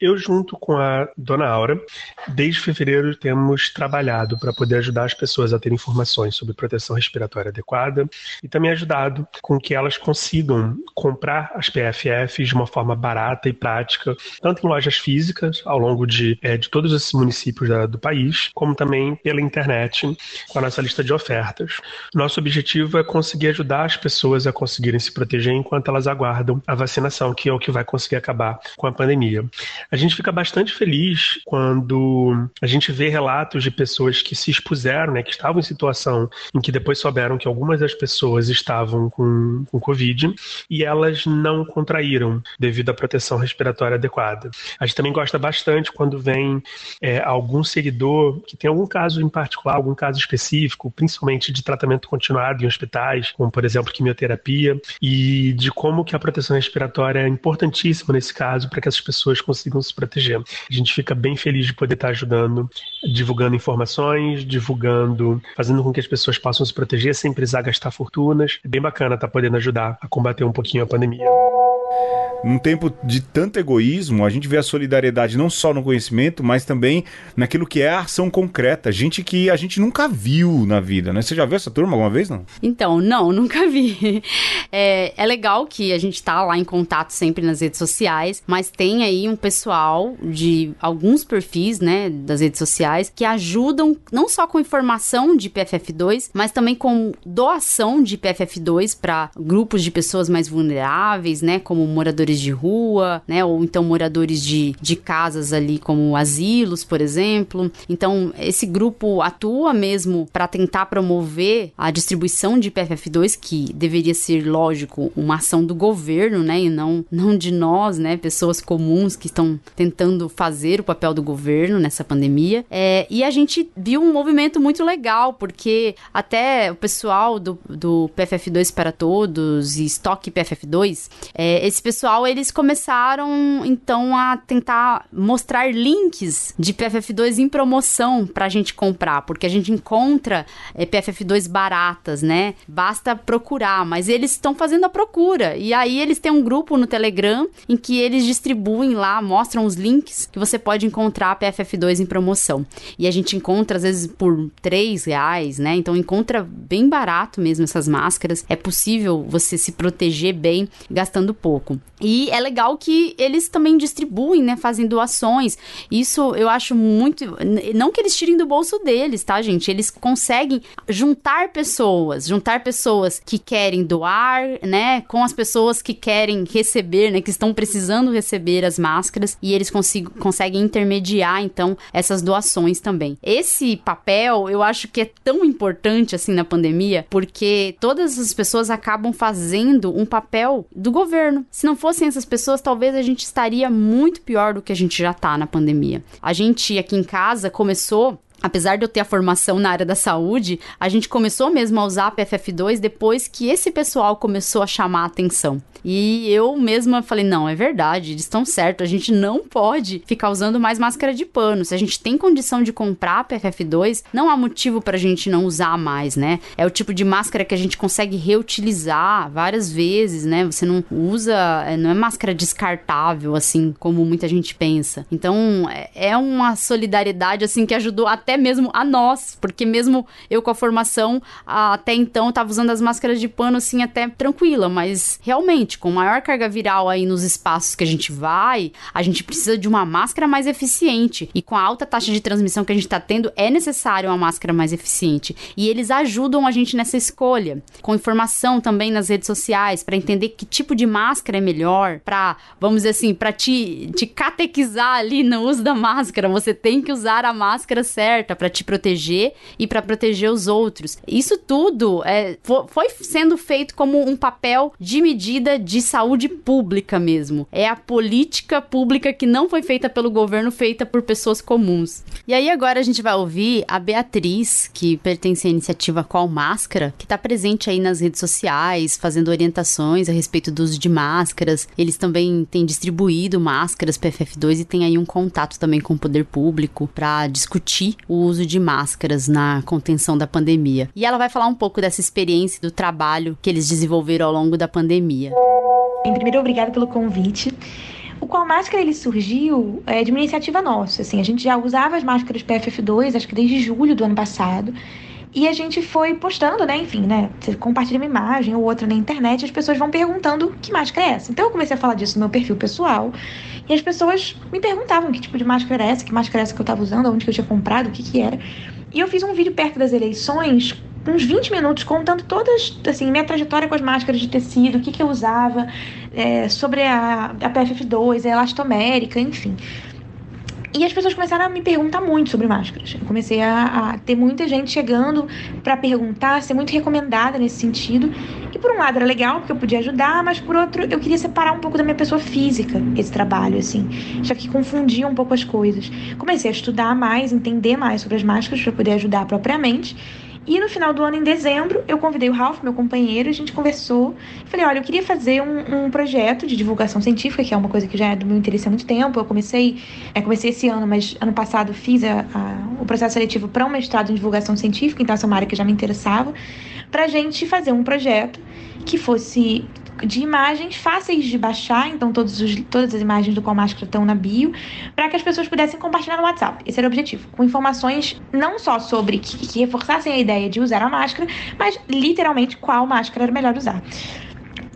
Eu, junto com a Dona Aura, desde fevereiro temos trabalhado para poder ajudar as pessoas a ter informações sobre proteção respiratória adequada e também ajudado com que elas consigam comprar as PFFs de uma forma barata e prática, tanto em lojas físicas ao longo de, é, de todos esses municípios da, do país, como também pela internet com a nossa lista de ofertas. Nosso objetivo é conseguir ajudar as pessoas pessoas a conseguirem se proteger enquanto elas aguardam a vacinação, que é o que vai conseguir acabar com a pandemia. A gente fica bastante feliz quando a gente vê relatos de pessoas que se expuseram, né, que estavam em situação em que depois souberam que algumas das pessoas estavam com, com Covid e elas não contraíram devido à proteção respiratória adequada. A gente também gosta bastante quando vem é, algum seguidor que tem algum caso em particular, algum caso específico, principalmente de tratamento continuado em hospitais, como por exemplo quimioterapia terapia e de como que a proteção respiratória é importantíssima nesse caso para que essas pessoas consigam se proteger. A gente fica bem feliz de poder estar ajudando, divulgando informações, divulgando, fazendo com que as pessoas possam se proteger sem precisar gastar fortunas. É bem bacana estar podendo ajudar a combater um pouquinho a pandemia. Num tempo de tanto egoísmo, a gente vê a solidariedade não só no conhecimento, mas também naquilo que é a ação concreta. Gente que a gente nunca viu na vida, né? Você já viu essa turma alguma vez, não? Então, não, (laughs) nunca vi. É, é legal que a gente tá lá em contato sempre nas redes sociais, mas tem aí um pessoal de alguns perfis, né, das redes sociais, que ajudam não só com informação de PFF2, mas também com doação de PFF2 para grupos de pessoas mais vulneráveis, né, como moradores moradores de rua, né? Ou então moradores de, de casas ali, como asilos, por exemplo. Então, esse grupo atua mesmo para tentar promover a distribuição de PFF2, que deveria ser, lógico, uma ação do governo, né? E não, não de nós, né? Pessoas comuns que estão tentando fazer o papel do governo nessa pandemia. É, e a gente viu um movimento muito legal, porque até o pessoal do, do PFF2 para Todos e Estoque PFF2, é, esse pessoal legal, eles começaram então a tentar mostrar links de PFF2 em promoção pra gente comprar, porque a gente encontra é, PFF2 baratas, né? Basta procurar, mas eles estão fazendo a procura. E aí eles têm um grupo no Telegram em que eles distribuem lá, mostram os links que você pode encontrar PFF2 em promoção. E a gente encontra às vezes por 3 reais, né? Então encontra bem barato mesmo essas máscaras. É possível você se proteger bem gastando pouco. E é legal que eles também distribuem, né? Fazem doações. Isso eu acho muito. Não que eles tirem do bolso deles, tá, gente? Eles conseguem juntar pessoas, juntar pessoas que querem doar, né? Com as pessoas que querem receber, né? Que estão precisando receber as máscaras. E eles consigo, conseguem intermediar, então, essas doações também. Esse papel eu acho que é tão importante assim na pandemia, porque todas as pessoas acabam fazendo um papel do governo. Se não fossem essas pessoas, talvez a gente estaria muito pior do que a gente já tá na pandemia. A gente aqui em casa começou apesar de eu ter a formação na área da saúde, a gente começou mesmo a usar a PFF2 depois que esse pessoal começou a chamar a atenção. E eu mesma falei: não, é verdade, eles estão certos, a gente não pode ficar usando mais máscara de pano. Se a gente tem condição de comprar a PFF2, não há motivo para a gente não usar mais, né? É o tipo de máscara que a gente consegue reutilizar várias vezes, né? Você não usa, é, não é máscara descartável, assim, como muita gente pensa. Então, é, é uma solidariedade, assim, que ajudou até mesmo a nós, porque mesmo eu com a formação, até então, eu tava usando as máscaras de pano, assim, até tranquila, mas realmente, com maior carga viral aí nos espaços que a gente vai, a gente precisa de uma máscara mais eficiente. E com a alta taxa de transmissão que a gente tá tendo, é necessário uma máscara mais eficiente. E eles ajudam a gente nessa escolha, com informação também nas redes sociais, para entender que tipo de máscara é melhor, para, vamos dizer assim, para te, te catequizar ali no uso da máscara. Você tem que usar a máscara certa para te proteger e para proteger os outros. Isso tudo é, foi sendo feito como um papel de medida de saúde pública mesmo. É a política pública que não foi feita pelo governo, feita por pessoas comuns. E aí agora a gente vai ouvir a Beatriz, que pertence à iniciativa Qual Máscara, que está presente aí nas redes sociais, fazendo orientações a respeito do uso de máscaras. Eles também têm distribuído máscaras PFF2 e tem aí um contato também com o poder público para discutir o uso de máscaras na contenção da pandemia. E ela vai falar um pouco dessa experiência do trabalho que eles desenvolveram ao longo da pandemia. Em primeiro, obrigada pelo convite. O Qual Máscara ele surgiu é, de uma iniciativa nossa. Assim, a gente já usava as máscaras PFF2, acho que desde julho do ano passado. E a gente foi postando, né? Enfim, né? Você compartilha uma imagem ou outra na internet, as pessoas vão perguntando que máscara é essa. Então eu comecei a falar disso no meu perfil pessoal. E as pessoas me perguntavam que tipo de máscara era essa, que máscara era essa que eu tava usando, onde que eu tinha comprado, o que que era. E eu fiz um vídeo perto das eleições uns 20 minutos contando todas, assim, minha trajetória com as máscaras de tecido, o que, que eu usava, é, sobre a, a PFF2, a elastomérica, enfim. E as pessoas começaram a me perguntar muito sobre máscaras. Eu comecei a, a ter muita gente chegando para perguntar, ser muito recomendada nesse sentido. E por um lado era legal, porque eu podia ajudar, mas por outro eu queria separar um pouco da minha pessoa física esse trabalho, assim. Já que confundia um pouco as coisas. Comecei a estudar mais, entender mais sobre as máscaras para poder ajudar propriamente. E no final do ano, em dezembro, eu convidei o Ralph, meu companheiro, a gente conversou. Falei, olha, eu queria fazer um, um, projeto de divulgação científica, que é uma coisa que já é do meu interesse há muito tempo. Eu comecei, é, comecei esse ano, mas ano passado fiz a, a, o processo seletivo para um mestrado em divulgação científica, então essa é uma área que já me interessava, para a gente fazer um projeto que fosse de imagens fáceis de baixar, então todos os, todas as imagens do Qual Máscara estão na bio, para que as pessoas pudessem compartilhar no WhatsApp. Esse era o objetivo, com informações não só sobre que, que reforçassem a ideia de usar a máscara, mas literalmente qual máscara era melhor usar.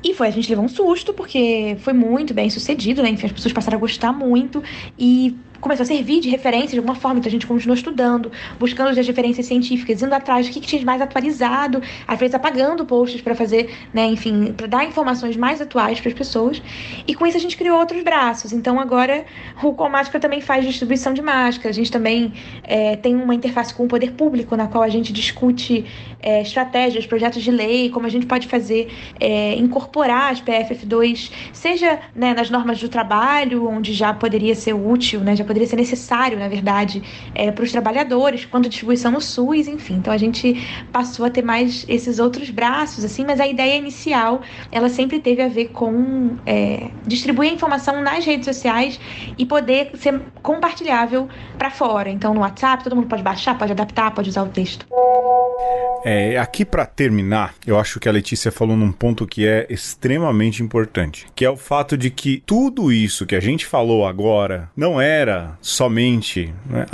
E foi, a gente levou um susto, porque foi muito bem sucedido, né? Enfim, as pessoas passaram a gostar muito. E começou a servir de referência de alguma forma. Então a gente continuou estudando, buscando as referências científicas, indo atrás do que, que tinha mais atualizado, às vezes apagando posts para fazer, né, enfim, para dar informações mais atuais para as pessoas. E com isso a gente criou outros braços. Então agora o Comática também faz distribuição de máscaras. A gente também é, tem uma interface com o poder público, na qual a gente discute é, estratégias, projetos de lei, como a gente pode fazer, é, incorporar as PFF2, seja né, nas normas do trabalho, onde já poderia ser útil, né, já poderia ser necessário, na verdade, é, para os trabalhadores, quanto distribuição no SUS, enfim. Então a gente passou a ter mais esses outros braços, assim, mas a ideia inicial, ela sempre teve a ver com é, distribuir a informação nas redes sociais e poder ser compartilhável para fora. Então no WhatsApp, todo mundo pode baixar, pode adaptar, pode usar o texto. É, aqui para terminar, eu acho que a Letícia falou num ponto que é extremamente importante, que é o fato de que tudo isso que a gente falou agora não era somente, né?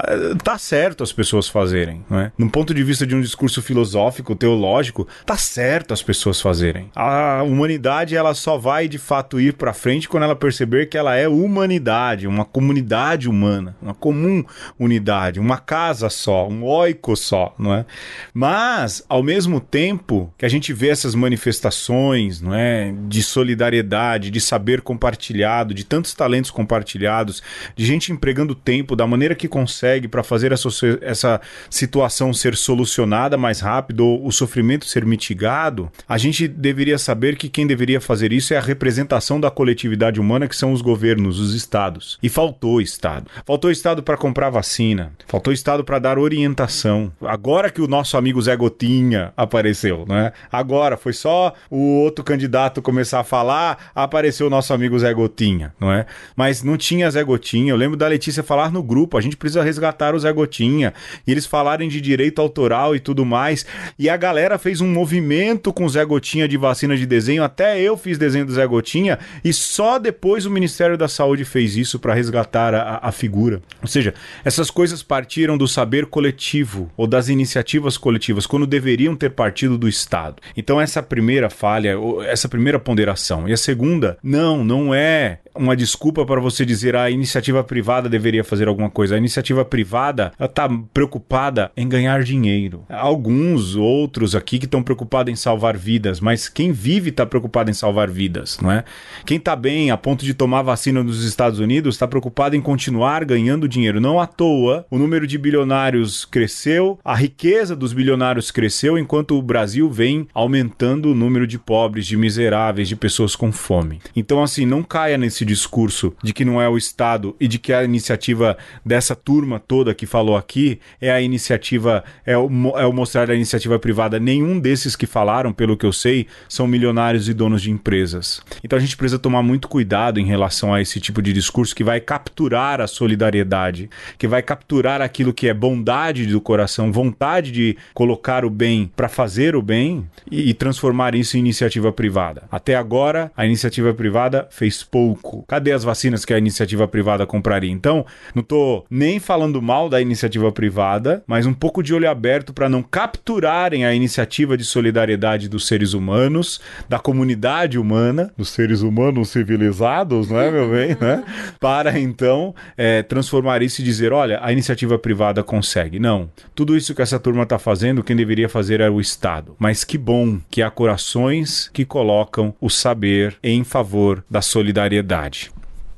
tá certo as pessoas fazerem, né? Num ponto de vista de um discurso filosófico, teológico, tá certo as pessoas fazerem. A humanidade ela só vai de fato ir para frente quando ela perceber que ela é humanidade, uma comunidade humana, uma comum unidade, uma casa só, um oiko só, não é? Mas ao mesmo tempo que a gente vê essas manifestações, não é, de solidariedade, de saber compartilhado, de tantos talentos compartilhados, de gente empregando tempo da maneira que consegue para fazer essa, essa situação ser solucionada mais rápido ou o sofrimento ser mitigado, a gente deveria saber que quem deveria fazer isso é a representação da coletividade humana, que são os governos, os estados. E faltou Estado. Faltou Estado para comprar vacina, faltou Estado para dar orientação. Agora que o nosso amigo Zé Gotinha apareceu, né? Agora foi só o outro candidato começar a falar, apareceu o nosso amigo Zé Gotinha, não é? Mas não tinha Zé Gotinha. Eu lembro da Letícia falar no grupo, a gente precisa resgatar o Zé Gotinha. E eles falarem de direito autoral e tudo mais. E a galera fez um movimento com o Zé Gotinha de vacina de desenho, até eu fiz desenho do Zé Gotinha, e só depois o Ministério da Saúde fez isso para resgatar a, a figura. Ou seja, essas coisas partiram do saber coletivo ou das iniciativas coletivas, quando deveriam ter partido do Estado. Então, essa primeira falha, essa primeira ponderação. E a segunda, não, não é uma desculpa para você dizer ah, a iniciativa privada deveria fazer alguma coisa. A iniciativa privada está preocupada em ganhar dinheiro. Alguns outros aqui que estão preocupados em salvar vidas, mas quem vive está preocupado em salvar vidas, não é? Quem está bem a ponto de tomar vacina nos Estados Unidos está preocupado em continuar ganhando dinheiro. Não à toa, o número de bilionários cresceu, a riqueza dos bilionários cresceu, enquanto o Brasil vem aumentando o número de pobres, de miseráveis, de pessoas com fome. Então, assim, não caia nesse discurso de que não é o Estado e de que a iniciativa dessa turma toda que falou aqui é a iniciativa, é o, é o mostrar a iniciativa privada. Nenhum desses que falaram, pelo que eu sei, são milionários e donos de empresas. Então a gente precisa tomar muito cuidado em relação a esse tipo de discurso que vai capturar a solidariedade, que vai capturar aquilo que é bondade do coração, vontade de colocar o bem para fazer o bem e, e transformar isso em iniciativa privada. Até agora, a iniciativa privada fez pouco. Cadê as vacinas que a iniciativa privada compraria? Então, não estou nem falando mal da iniciativa privada, mas um pouco de olho aberto para não capturarem a iniciativa de solidariedade dos seres humanos, da comunidade humana, dos seres humanos civilizados, não é, meu bem? (laughs) né? Para então é, transformar isso e dizer: olha, a iniciativa privada consegue. Não. Tudo isso que essa turma está fazendo, quem deveria fazer é o Estado. Mas que bom que há corações que colocam o saber em favor da solidariedade.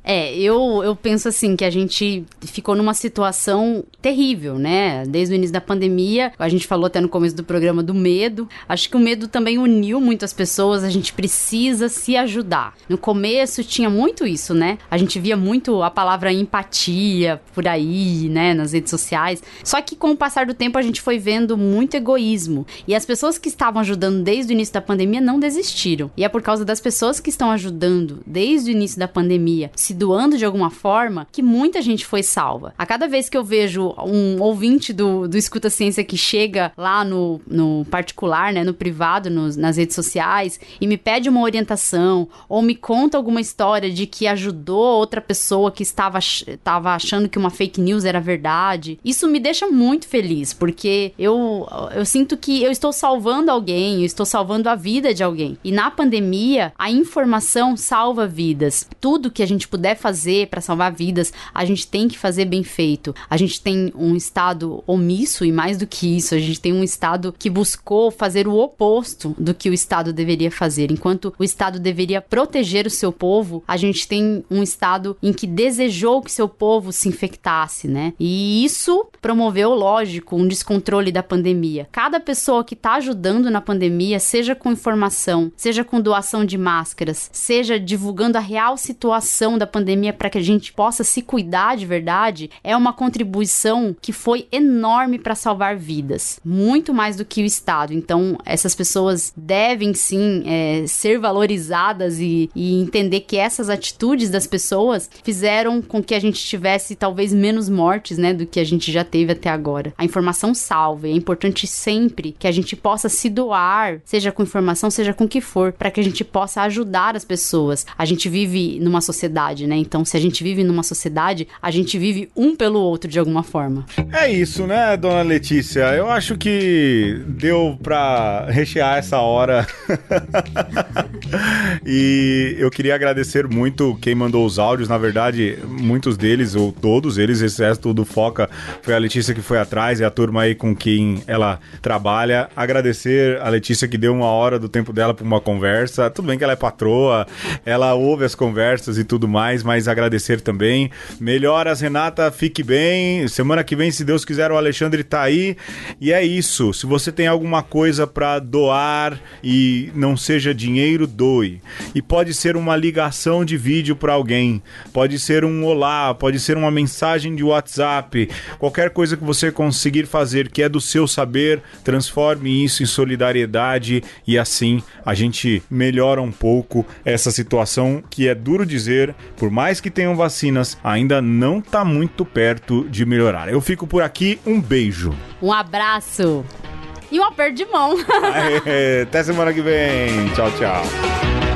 É, eu, eu penso assim que a gente ficou numa situação terrível, né? Desde o início da pandemia, a gente falou até no começo do programa do medo. Acho que o medo também uniu muitas pessoas, a gente precisa se ajudar. No começo tinha muito isso, né? A gente via muito a palavra empatia por aí, né, nas redes sociais. Só que com o passar do tempo a gente foi vendo muito egoísmo. E as pessoas que estavam ajudando desde o início da pandemia não desistiram. E é por causa das pessoas que estão ajudando desde o início da pandemia, se se doando de alguma forma, que muita gente foi salva. A cada vez que eu vejo um ouvinte do, do Escuta Ciência que chega lá no, no particular, né, no privado, nas redes sociais, e me pede uma orientação, ou me conta alguma história de que ajudou outra pessoa que estava, estava achando que uma fake news era verdade, isso me deixa muito feliz, porque eu, eu sinto que eu estou salvando alguém, eu estou salvando a vida de alguém. E na pandemia, a informação salva vidas. Tudo que a gente puder puder fazer para salvar vidas, a gente tem que fazer bem feito. A gente tem um Estado omisso e mais do que isso, a gente tem um Estado que buscou fazer o oposto do que o Estado deveria fazer. Enquanto o Estado deveria proteger o seu povo, a gente tem um Estado em que desejou que seu povo se infectasse, né? E isso promoveu, lógico, um descontrole da pandemia. Cada pessoa que está ajudando na pandemia, seja com informação, seja com doação de máscaras, seja divulgando a real situação da pandemia para que a gente possa se cuidar de verdade é uma contribuição que foi enorme para salvar vidas, muito mais do que o Estado. Então, essas pessoas devem sim é, ser valorizadas e, e entender que essas atitudes das pessoas fizeram com que a gente tivesse talvez menos mortes, né, do que a gente já teve até agora. A informação salva. É importante sempre que a gente possa se doar, seja com informação, seja com o que for, para que a gente possa ajudar as pessoas. A gente vive numa sociedade, né? Então, se a gente vive numa sociedade, a gente vive um pelo outro de alguma forma. É isso, né, dona Letícia? Eu acho que deu pra rechear essa hora. (laughs) e eu queria agradecer muito quem mandou os áudios. Na verdade, muitos deles, ou todos eles, exceto do Foca, foi a Letícia que foi atrás, e a turma aí com quem ela trabalha. Agradecer a Letícia que deu uma hora do tempo dela para uma conversa. Tudo bem que ela é patroa, ela ouve as conversas e tudo mais, mas agradecer também. Melhoras, Renata, fique bem. Semana que vem, se Deus quiser, o Alexandre tá aí. E é isso. Se você tem alguma coisa para doar e não seja dinheiro, doe. E pode ser uma ligação de vídeo para alguém, pode ser um olá, pode ser uma mensagem de WhatsApp, qualquer coisa que você conseguir fazer que é do seu saber, transforme isso em solidariedade e assim a gente melhora um pouco essa situação que é duro dizer, por mais que tenham vacinas, ainda não está muito perto de melhorar. Eu fico por aqui, um beijo. Um abraço. E um aperto de mão. (laughs) Aê, até semana que vem. Tchau, tchau.